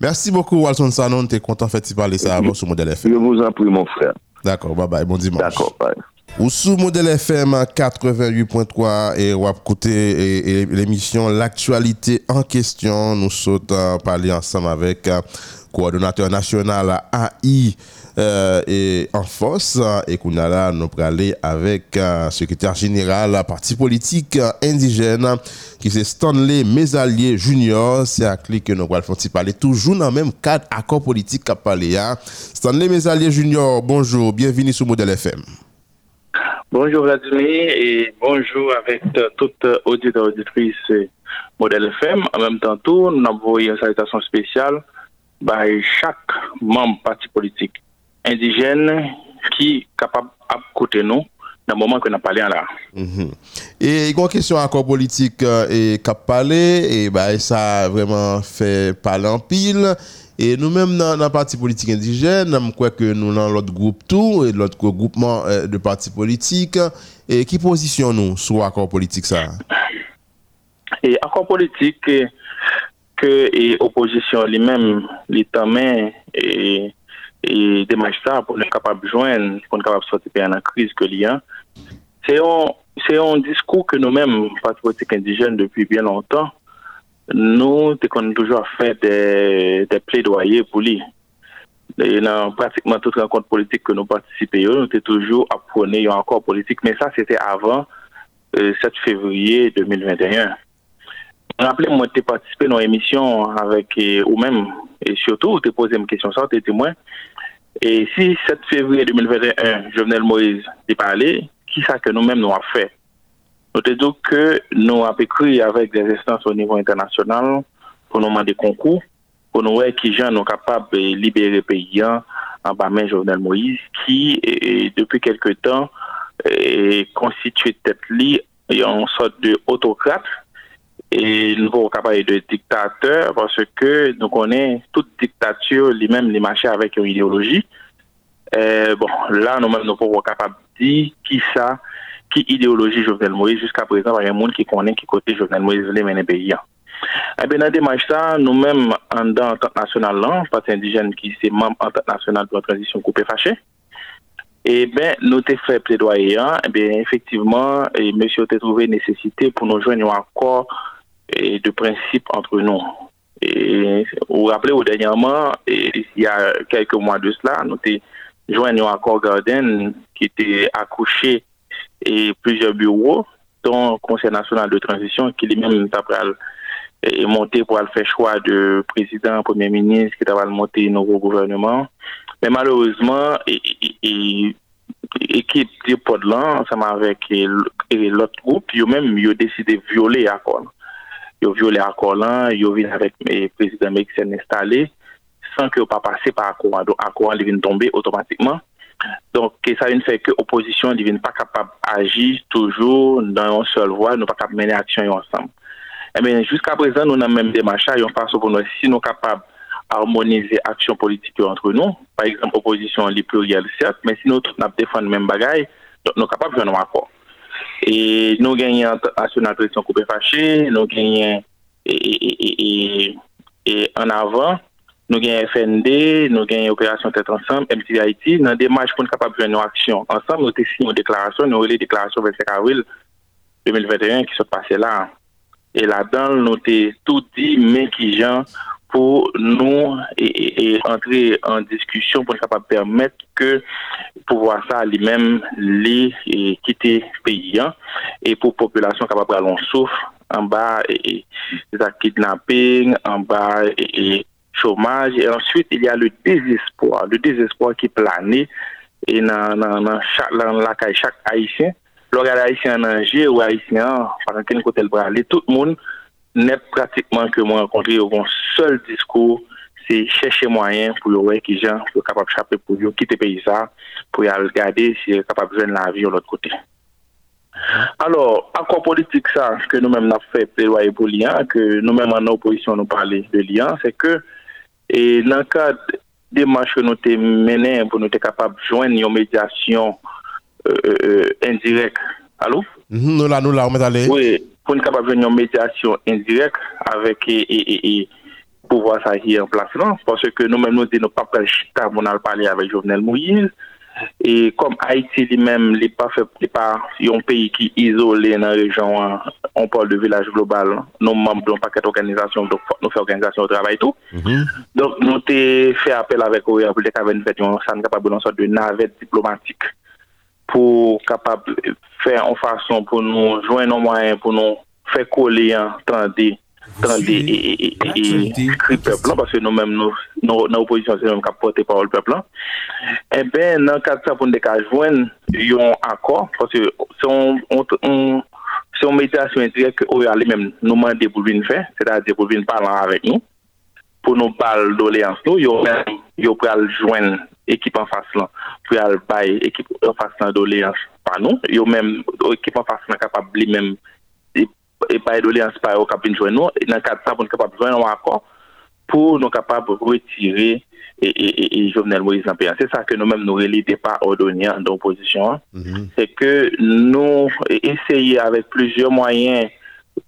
Merci beaucoup, Walson Sanon. T'es content fait de parler ça avant sur Modèle FM. Je vous en prie, mon frère. D'accord, bye bye, bon dimanche. D'accord, bye. Ou sous Modèle FM 88.3 et va écouter l'émission L'actualité en question. Nous sommes parler ensemble avec euh, coordonnateur national AI euh, et en force et qu'on a là nous aller avec euh, secrétaire général parti politique euh, indigène qui c'est Stanley Mesallier Junior c'est à clic que nous allons parler toujours dans le même cadre accord politique qu'a parlé hein. Stanley Mesallier Junior bonjour bienvenue sur Modèle FM Bonjour Vladimir et bonjour avec euh, toute euh, auditeur auditrice Modèle FM. En même temps, tout, nous avons une salutation spéciale par chaque membre parti politique indigène qui est capable côté nous dans le moment que nous parlé là. Mhm. Et il y a une question accord politique euh, et cap parler et bah ça a vraiment fait parler en pile et nous-mêmes dans le parti politique indigène, je que nous dans l'autre groupe tout et l'autre groupement euh, de partis politiques et qui positionne nous sur accord politique ça? Et accord politique que, que et opposition lui-même, l'État main et, et des magistrats pour être capable de joindre, pour être capable de sortir de la crise que l'il c'est un, c'est un discours que nous-mêmes, partis politiques indigènes, depuis bien longtemps, nous, avons toujours fait des, des plaidoyers pour lui. Et dans pratiquement toute rencontre politique que nous participons, nous avons toujours apprené un accord politique, mais ça, c'était avant euh, 7 février 2021. Rappelez-moi, tu participé dans l'émission avec, euh, ou même, et surtout, tu posé une question, ça, tu es témoin. Et si 7 février 2021, Jovenel Moïse est parlé, qui ça que nous-mêmes nous avons fait? Nous te dit que nous avons écrit avec des instances au niveau international pour nous demander concours, pour nous voir qui gens sont capables de libérer le pays en bas main Jovenel Moïse, qui, depuis quelque temps, est constitué tête li en sorte de autocrate et nous sommes capables de dictateur parce que nous connaissons toute dictature, lui-même, les marchés avec une idéologie. Euh, bon, là, nous-mêmes, nous pouvons capables de dire qui ça, qui idéologie Jovenel Moïse jusqu'à présent, il y a un monde qui connaît qui côté Jovenel Moïse les mener pays. Eh bien, dans démarche ça, nous-mêmes, en dans l'entente nationale, là, parti indigène qui c'est membre entente nationale pour la transition coupée fâchée, eh bien, nous avons fait plaidoyer, hein. eh bien, effectivement, et monsieur a trouvé nécessité pour nous joindre un accord et de principe entre nous. Et vous vous rappelez, dernièrement, il y a quelques mois de cela, nous joint un accord Garden qui était accouché et plusieurs bureaux, dont le Conseil national de transition, qui lui-même est monté pour faire choix de président, premier ministre, qui va monter nouveau gouvernement. Mais malheureusement, l'équipe de Podlan, ensemble avec l'autre groupe, ils ont même décidé de violer l'accord. Ils ont violé l'accord là, ils ont venu avec le président mexicain installé, sans que pas passer par l'accord. Donc, l'accord vient tomber automatiquement. Donc, ça ne fait que l'opposition ne pas capable d'agir toujours dans une seule voie, nous pas capable de mener action ensemble. Eh bien, jusqu'à présent, nous avons même machins, on passe pour nous, si nous sommes capables harmoniser action politique entre nous, par exemple, opposition les plurielle, certes, mais si nous défendons le même bagaille, nous sommes capables de faire un accord. E nou genyen asyonan presyon koupe fache, nou genyen e, e, e, en avan, nou genyen FND, nou genyen operasyon tèt ansam, MTI Haiti, nan demaj pou nou kapab jwen nou aksyon. Ansam nou te si nou deklarasyon, nou rele deklarasyon 25 avril 2021 ki se pase la. E la dan nou te tout di men ki jan pour nous et, entrer en discussion pour capable permettre que pouvoir ça lui-même les quitter le pays hein, et pour population capable de en souffre en bas et, des kidnapping en bas et, chômage. Et ensuite il y a le désespoir le désespoir qui plane et dans, chaque dans chaque haïtien. Haïtien en danger ou haïtien par quel côté le aller tout le monde n'est pratiquement que moi rencontré un seul discours, c'est chercher moyen pour voir qui gens sont capables de chapper pour quitter le pays ça, pour y aller regarder si est capable de jouer la vie de l'autre côté. Alors, accord politique ça, que nous-mêmes avons fait plaidoyer pour l'IA, que nous-mêmes en opposition nous parlons de l'IA, c'est que et dans le cadre des marches que nous avons menées pour nous être capables de joindre une médiation euh, euh, euh indirecte. Allô? Mhm, nous là, nous là, on aller. Oui pour nous capable une médiation indirecte avec et, pouvoir ça en place parce que nous-mêmes nous disons pas faire chita on a parlé avec Jovenel Moïse. Et comme Haïti lui-même n'est pas fait pas un pays qui est isolé dans la région hein, on parle de village global nous membres d'un paquet d'organisations donc nous faisons organisation de travail tout. Mm-hmm. donc nous avons fait appel avec eux pour ça capable une sorte de navette diplomatique pou kapab fè an fason pou nou jwen an mwayen pou nou fè kole an tande e kri peplan parce nou mèm nou nan oposisyon se nou kap pote parol peplan e eh ben nan kat sa pou nou deka jwen yon akor parce son son meditasyon indirek ou yale mèm nou mande pou vin fè se da de pou vin palan avèk nou pou nou pal dole ans nou yo pral jwen face là pour aller bailler équipe en face là doléance pas nous yo même équipe en face là capable même et pas doléance pas au capable joindre nous dans cadre ça pour capable joindre un accord pour nous capable retirer et, et, et, Jovenel Moïse en C'est ça que nous-mêmes nous relis pas ordonné en opposition. Hein. Mm-hmm. C'est que nous essayer avec plusieurs moyens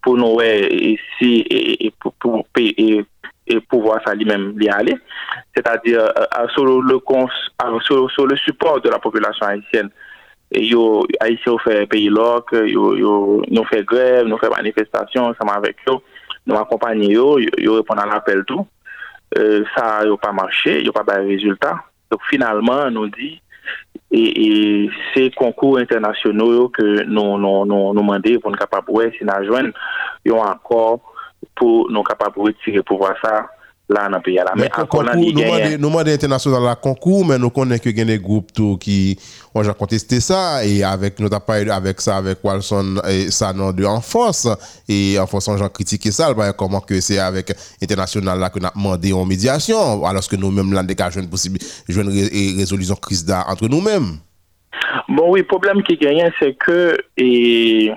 pour nous ici et, pour, pour, et, pouvoir ça lui-même y aller, c'est-à-dire euh, sur, le, sur, sur, le support de la population haïtienne. Et yo, Haïtien fait pays loc, yo, yo, nous fait grève, nous fait manifestation ensemble avec eux, nous accompagnons yo, yo répondent à l'appel tout. Euh, ça n'a pas marché, il n'y a pas de résultat. Donc finalement, nous dit, et, ces concours internationaux que nous demandons pour nous capables de si nous ont encore pour nous capables de retirer pour voir ça là dans le pays. Mais, encore là, nous demandons international la concours, mais nous connaissons que des groupes qui ont contesté ça et avec nous parlé avec ça avec Walson et ça non de en force et en force on a critiqué ça comment que c'est avec international là que nous avons demandé en médiation alors que nous-mêmes là dégagé une possible une résolution crise entre nous-mêmes. Bon oui, le problème qui gagne c'est que et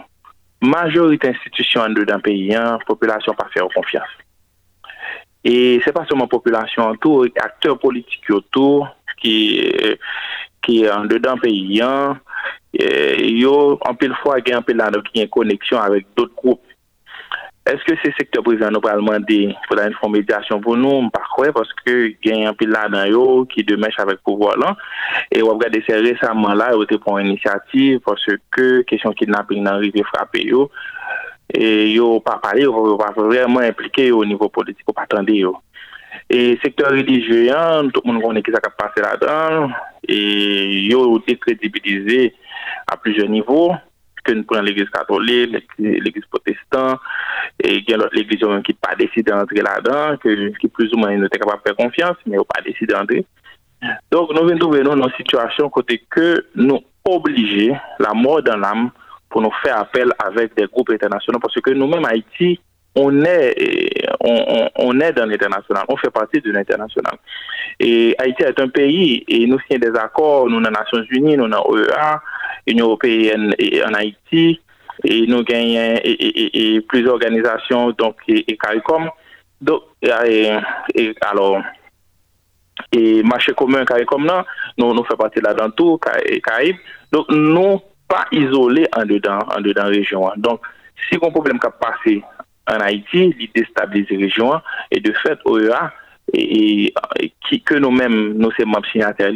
majorité institution dans le pays, la hein, population pas faire confiance. Et c'est pas seulement la population autour, acteurs politiques autour qui qui en dedans pays, hein, yo, en pile fois, a un peu là qui a connexion avec Est-ce que ces secteurs présents nous parlent pour la médiation pour nous? Pas quoi, parce que il y a un peu là dans qui de avec pouvoir là. Et on c'est récemment là, ils ont pris une initiative parce que question kidnapping n'a arrivé frapper yo. Et yo pas parler, yo pas vraiment impliqué au niveau politique, pas attendre yo. Et secteur religieux, hein, tout le monde connaît qui ça passé là-dedans. Et yo décrédibilisé à plusieurs niveaux que nous prenons l'église catholique, l'église protestante, et l'église qui n'a pas décidé d'entrer là-dedans, qui plus ou moins n'était capable de faire confiance, mais n'a pas décidé d'entrer. Donc, nous venons trouver dans une situation côté que nous obliger la mort dans l'âme pour nous faire appel avec des groupes internationaux, parce que nous-mêmes, Haïti, on est, on, on est dans l'international, on fait partie de l'international. Et Haïti est un pays, et nous signons des accords, nous, dans les Nations Unies, nous, dans l'OEA, Union européenne et en Haïti, et nous gagnons et, et, plusieurs organisations, donc, et, CARICOM. Donc, et, alors, et marché commun CARICOM, là, nous, nous faisons partie là-dedans tout, Caraïbes. Donc, nous, pas isolés en dedans, en dedans région. Donc, si un problème qui a passé en Haïti, il déstabilise la région, et de fait, OEA, et, qui, que nous-mêmes, nous sommes membres signataires,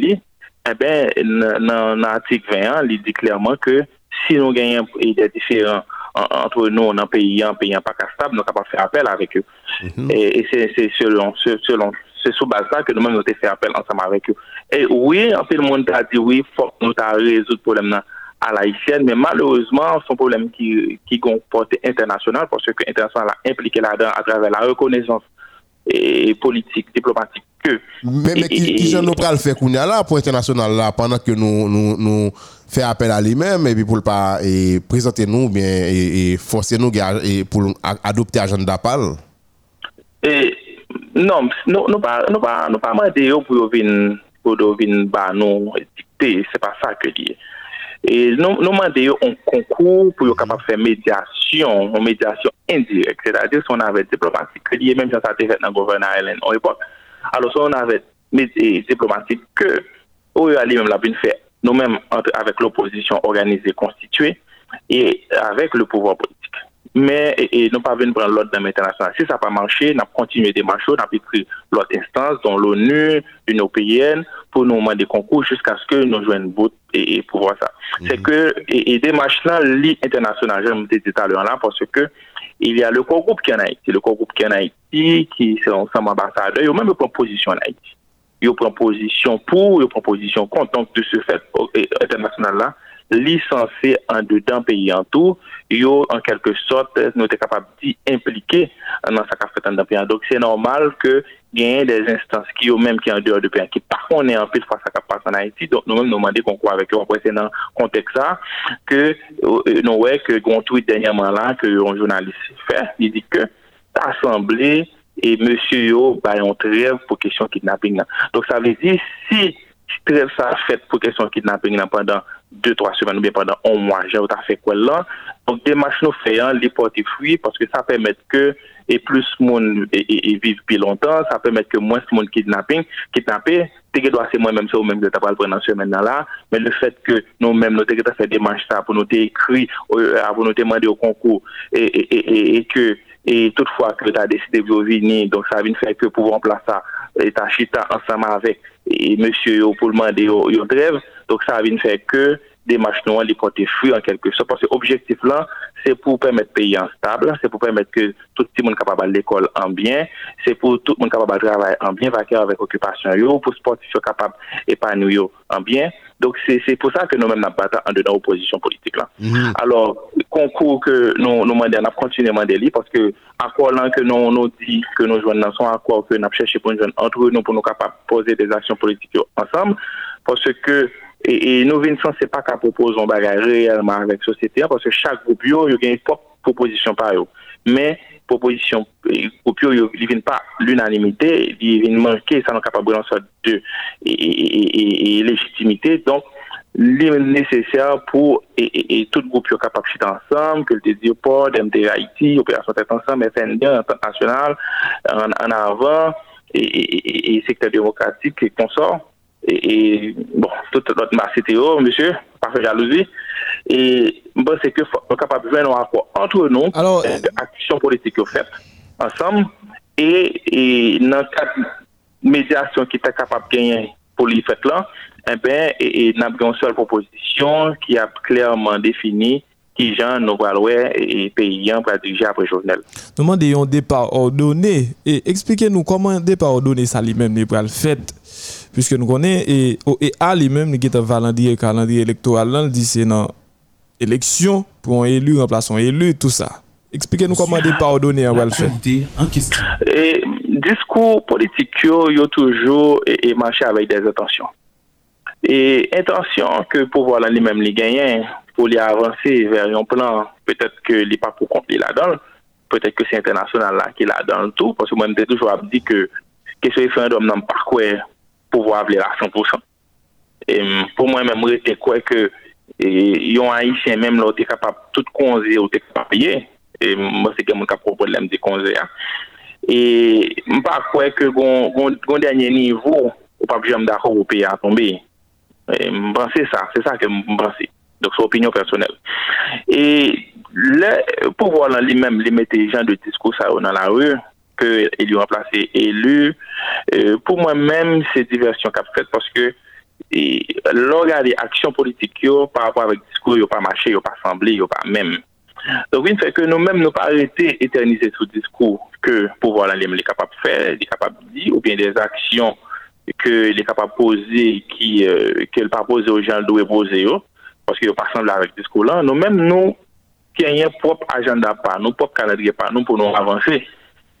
eh bien, dans l'article 21, il dit clairement que si nous gagnons des différents entre nous, dans un pays, un pays pas stable, nous sommes capables de faire appel avec eux. Mhm. Et, c'est selon, selon c'est sous base ça que nous-mêmes nous avons fait appel ensemble avec eux. Et oui, un peu le monde a dit oui, faut que nous résoudre le problème à l'haïtienne, mais malheureusement, c'est un problème qui, qui portée internationale parce que l'international a impliqué là-dedans à travers la reconnaissance et politique, diplomatique que. Mais, mais qui, qui nous le faire là pour international là pendant que nous nous nous fait appel à lui-même et puis pour pas et présenter nous bien et, forcer nous et pour adopter agenda d'appel. Et non, nous nous pas nous pas nous pas demander pour venir pour venir bah nous dicter, c'est pas ça que dit. Et nous, nous demandons un concours pour être capable de faire médiation, une médiation indirecte, c'est-à-dire si on avait diplomatique, que même si ça a été fait dans le gouvernement Hélène à l'époque. Alors si on avait diplomatique, que on allait même la faire nous-mêmes avec l'opposition organisée, constituée, et avec le pouvoir politique mais et, nous pas venir prendre l'ordre d'un international. Si ça n'a pas marché, nous avons continué des marches, nous avons pris l'autre instance, dont l'ONU, l'Union européenne, pour nous demander des concours jusqu'à ce que nous jouions bout et, pour voir ça. Mhm. C'est que, et, des marches là, l'international, j'ai dit tout à l'heure là, parce que il y a le co-groupe qui est en Haïti, le co-groupe qui est en Haïti, qui sont ensemble ambassadeurs, ils ont même une position en Haïti. Ils ont une position pour, ils ont une position contre. Donc, de ce fait, international là, licencié en dedans pays en tout, yo en quelque sorte nous sommes capables d'impliquer dans sa fait dans pays. Donc c'est normal que y des instances qui ont même qui en dehors de pays qui par contre est en plus face à qui passe en Haïti. Donc nous même nous demandons qu'on croit avec eux après c'est dans contexte ça que euh, nous ouais que un tweet dernièrement là que un journaliste fait, il dit que l'assemblée et monsieur yo bah on trêve pour question kidnapping. Donc ça veut dire si trêve ça fait pour question kidnapping pendant deux, trois semaines ou bien pendant un mois, j'ai fait quoi là. Donc, des matchs nous faisons, les porter fruits parce que ça permet que et plus monde et, vivre plus longtemps, ça permet que moins de monde kidnapping, kidnappé, t'es doit c'est moi-même ça ou même de t'as pas le prendre semaine là, mais le fait que nous-mêmes nous t'es fait des matchs ça pour nous écrit, euh, pour nous demander au concours et, et, et, que et toutefois que tu as décidé de venir, donc ça vient faire que pour remplacer ta chita ensemble avec et monsieur pour demander au grève, donc ça vient faire que des matchs noirs, les porter fruits en quelque sorte. Parce que l'objectif là, c'est pour permettre pays en stable, c'est pour permettre que tout le monde capable à l'école en bien, c'est pour tout le monde capable de travailler en bien, vaquer avec occupation, yo, pour sportifs capable d'épanouir en bien. Donc c'est pour ça que nous-mêmes nous battons en dedans opposition politique là. Mhm. Alors, concours que nous nous demandons, nous continuons à demander parce que accord là que nous nous dit que nous jouons dans son accord que nous cherchons pour nous entre nous pour nous capables poser des actions politiques ensemble parce que et, nous venons c'est pas qu'à proposer un bagage réellement avec la société parce que chaque groupe il y a une proposition par eux. Mais proposition groupe il vient pas l'unanimité, il vient manquer ça nous capable de sorte de et, légitimité. Donc nécessaire pour et, tout groupe est capable de ensemble, que le DZIOPOD, MD Opération Tête Ensemble, FND, international, en, en avant, et, secteur démocratique et consort, et, bon, tout notre cité, monsieur, pas fait jalousie. Et bon, c'est que nous sommes capables de faire un accord entre nous, Alors, euh, action politique faite ensemble, et, et dans le médiation qui était capable de gagner pour les fêtes là, eh bien, et, et nous avons une seule proposition qui a clairement défini qui gens nous allons et paysans pour diriger après Jovenel. Nous demandons un départ ordonné. Et expliquez-nous comment un départ ordonné ça lui-même n'est pas le fait. Piske nou konen, e, OEA oh, li menm ni geta valandye kalandye elektoral lan, di se nan eleksyon pou an elu, remplason elu, tout sa. Eksplike nou koman de pardonne an wèl fè. E, diskou politik yo, yo toujou e, e manche avèk des intansyon. E intansyon ke pou wò lan li menm li genyen, pou li avansè ver yon plan, petèt ke li pa pou kont li la dan, petèt ke se internasyonan la ki la dan tout, pwos yo mwen te toujou ap di ke kesye fèndom nan parkwèr, pouvoir avoir à 100%. Et pour moi, même, je quoi que un haïtien même là, est capable tout conseiller ou capable payer. Et moi, c'est que mon problème de conseiller. Et je pas quoi que mon dernier niveau, ou pas jamais d'accord au pays à tomber. Je pense ça, c'est ça que je pense. Donc, c'est opinion personnelle. Et le pouvoir lui-même, les mettre gens de discours ça dans la rue, que ont remplacé élu, pour moi-même, c'est diversion qu'a fait parce que et, regarder action politique par rapport avec discours, il pas marché, il pas semblé, il pas même. Donc, il fait que nous-mêmes, nous pas arrêter éterniser ce discours que pouvoir lui est capable de faire, est capable de dire, ou bien des actions que est capable de poser, qui, euh, pas poser aux gens, poser, parce qu'il pas semblé avec ce discours-là. Nous-mêmes, nous, qui avons un propre agenda pas, nos propre calendrier nous pour nous avancer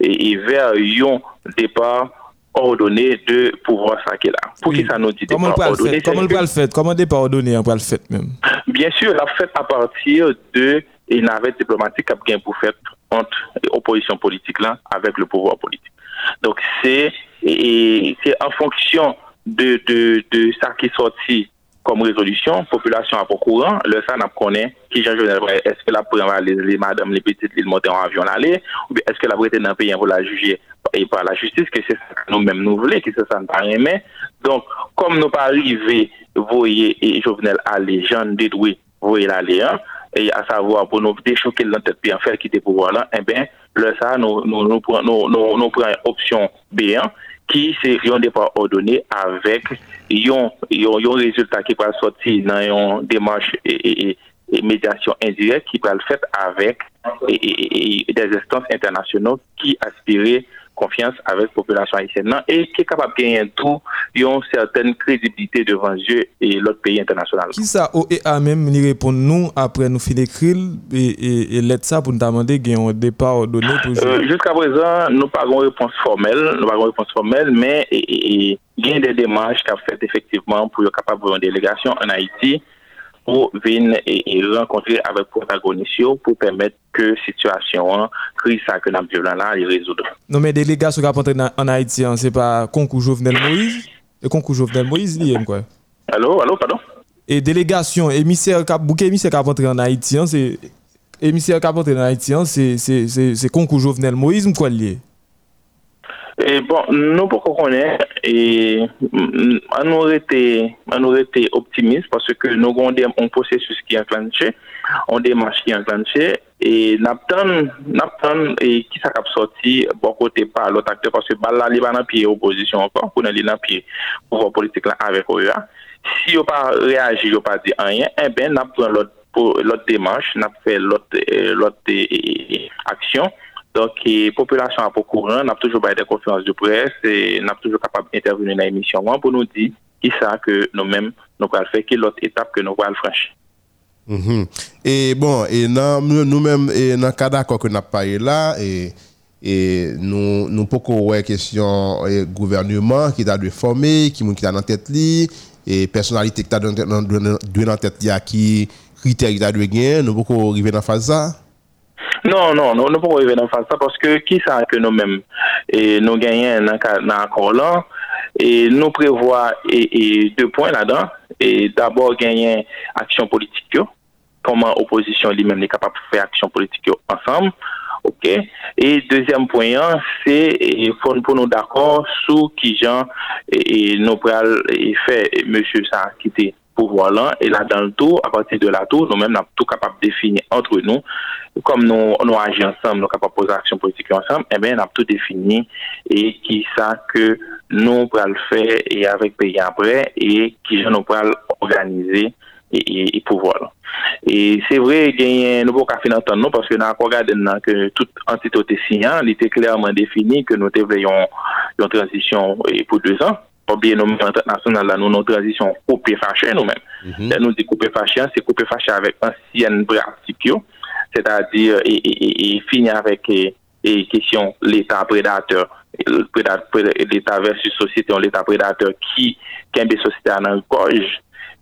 et, et vers un départ ordonné de pouvoir ça qui est là. Pour Oui. qui ça nous dit Comment départ ordonné Comment on c'est peut le faire? Comment départ ordonné? On peut le faire même Bien sûr, la fête à partir de une navette diplomatique qui a pour faire entre l'opposition politique là avec le pouvoir politique. Donc c'est et c'est en fonction de, de, de ça qui est sorti comme résolution, population à pas courant, le ça n'a connaît qui Jean est-ce que la prend les, madame les petites les monter en avion aller ou bien est-ce que la prêter dans pays pour la juger et par la justice que c'est ça que nous-mêmes nous voulons que c'est ça ne pas rien donc comme nous pas arrivé voyez et Jovenel aller Jean détruit voyez l'aller hein, et à savoir pour nous déchoquer dans tête puis en faire quitter pouvoir là eh bien le ça nous nous nous prenons nous, nous, nous prenons option B1 qui c'est un départ ordonné avec yon, yon, yon rezultat ki pral soti nan yon demanche e, e, e medyasyon indirek ki pral fet avèk e des estans internasyonon ki aspire konfians avèk populasyon Haitien nan e ki kapab genyen tou yon certaine kredibilite devan je e lot peyi internasyonal. Ki sa OEA mèm ni repon nou apre nou fin ekril e let sa pou nou damande genyon depa ordone toujou? Euh, Juska prezan nou pagon repons formel, nou pagon repons formel, men e il y a des démarches qu'a fait effectivement pour être capable de une délégation en Haïti pour venir et, et rencontrer avec protagonistes pour permettre que la situation, hein, crise que nous avons là, les résoudre. Non mais délégation qui a en Haïti, hein, c'est pas concours Jovenel Moïse? Le concours Jovenel Moïse, lié quoi. Allô, allô, pardon? Et délégation, émissaire, qui a- bouquet émissaire qui a entré en Haïti, hein, c'est émissaire qui a en Haïti, hein, c'est concours Jovenel Moïse, quoi lié. Et bon, nous pour qu'on connaît, et mm, aurait été optimiste parce qui est enclenché, on enclenché, et n'attend, n'attend, et qui ça cap sorti, bon côté par l'autre acteur, parce pied opposition encore, pour aller dans pied pouvoir politique là avec OEA. Si il pas réagi, il pas dit rien, eh bien, n'a pris l'autre, pour- l'autre démarche, n'a fait donc, la population pas courant, n'a toujours des conférences de presse et n'a toujours capable d'intervenir dans l'émission pour nous dire qui ça que nous-mêmes nous allons faire, quelle autre étape que nous allons franchir. Mhm. Et bon, et nous-mêmes, et dans le cas d'accord que nous avons parlé là, et, et nous nous pouvons voir question et gouvernement qui a dû former, qui a dans tête li, et personnalité qui a dans tête li, qui critères qui a dû gagner, nous pouvons arriver dans la phase ça. Non, non, nous ne pouvons pas dans ça parce que qui ça que nous-mêmes? Nous gagnons dans l'accord là. Et nous prévoit et, et deux points là-dedans. D'abord gagner action politique comment opposition lui-même est capable de faire action politique ensemble. OK. Et deuxième point, hein, c'est pour nous d'accord sur qui gens et, nous pral fait monsieur ça qui était pouvoir là et là dans le tour à partir de la tour nous sommes tout capables de définir entre nous comme nous, nous agissons ensemble, nous capables de poser action politique ensemble, eh bien, nous avons tout défini et qui ça que nous pourrons le faire et avec pays après et qui nous pourrons organiser et, et, pouvoir. Et c'est vrai qu'il y a un nouveau café dans nous parce que nous avons regardé que toute entité signant, il était clairement défini que nous devons une transition pour deux ans. Bien nous international là, nous une transition coupé fâché nous-mêmes. Mm -hmm. Nous dit coupé fâché, c'est coupé fâché avec ancienne pratique, c'est-à-dire et, et, et, finir avec et, question l'État prédateur, l'État versus société, l'État prédateur qui, qui a des sociétés en gorge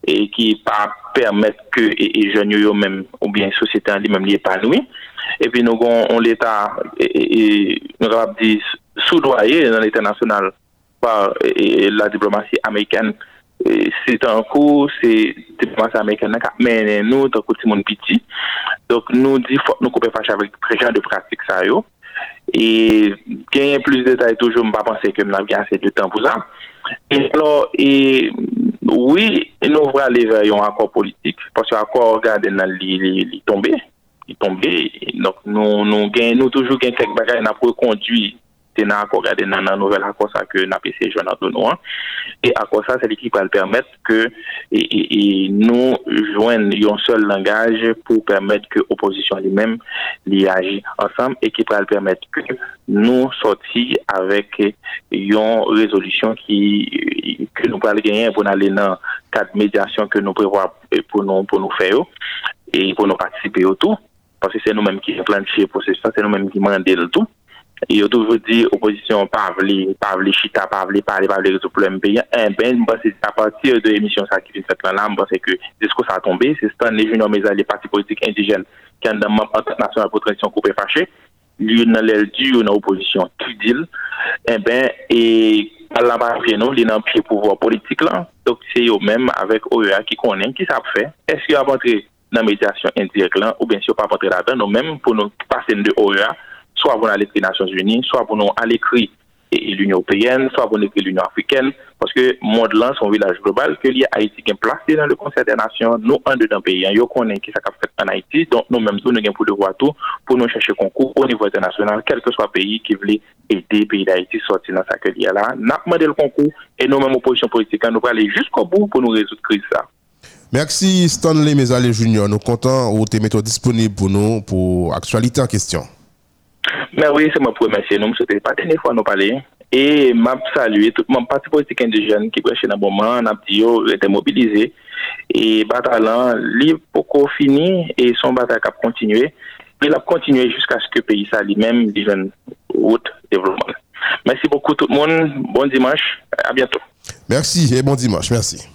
et qui pas permettre que les jeunes eux-mêmes ou bien société en lui-même l'épanouir. Et puis nous avons l'État, nous avons dit, soudoyé dans l'État national par la diplomatie américaine. C'est un coup, c'est diplomatie américaine mais nous, dans le. Donc nous disons, faut nous couper fâche avec très gens de pratique ça. Yo. Et gagner plus de détails toujours, je ne pas penser que nous avons assez de temps pour ça. Et alors, et, oui, nous voulons aller vers un accord politique, parce que l'accord, regardez, il est tombé. Il est tombé. Donc, nous, nous, nous toujours quelques bagages pour conduire c'est regardez, dans la nouvelle accord, ça que nous avons essayé de accord, ça, c'est l'équipe qui va permettre que et, et, nous joignons un seul langage pour permettre que l'opposition elle-même agisse ensemble et qui va permettre que nous sortions avec une résolution qui que nous pourrons gagner pour aller dans quatre médiation que nous prévoyons pour nous, pour nous faire et pour nous participer au tout. Parce que c'est nous-mêmes qui planifions pour ça, c'est nous-mêmes qui demandons le tout. Et a toujours dit opposition pas vle, pas chita, pas vle parler, pas vle résoudre problème pays. Eh ben, c'est à partir de l'émission ça qui fait cette là, c'est que discours ça a tombé, c'est Stanley Junior mais les partis politiques indigènes qui ont membre international pour transition coupé fâché, lui dans l'aile du dans opposition qui dit eh ben et à la base nous, il dans pied pouvoir politique là. Donc c'est eux même avec OEA qui connaît qui savent faire. Est-ce qu'il a rentré dans la médiation indirecte ou bien sûr pas rentrer là-dedans, nous même pour nous passer de OEA soit pour aller les Nations Unies, soit pour nous à l'écrit l'Union européenne, soit pour l'écrit l'Union africaine, parce que monde là, son village global, que l'Haïti Haïti qui est placé dans le Conseil des Nations, nous, un de nos pays, nous connaissons qui s'est fait en Haïti, donc nous-mêmes, nous avons pour devoir tout pour nous chercher concours au niveau international, quel que soit le pays qui voulait aider le pays d'Haïti sortir dans sa carrière là. Nous demandé le concours et nous-mêmes, opposition politique, nous allons aller jusqu'au bout pour nous résoudre la crise. Ça. Merci Stanley Mézalé Junior. Nous comptons ou tes méthodes disponibles pour nous pour actualité en question. Mais oui, c'est moi pour remercier nous. C'était pas la dernière fois nous parler. Et m'a salué tout mon parti politique indigène qui prêchait dans le moment, n'a était mobilisé. Et bataille libre pour fini et son bataille a continué. Il a continué jusqu'à ce que le pays ça lui-même devienne route développement. Merci beaucoup tout le monde. Bon dimanche. À bientôt. Merci et bon dimanche. Merci.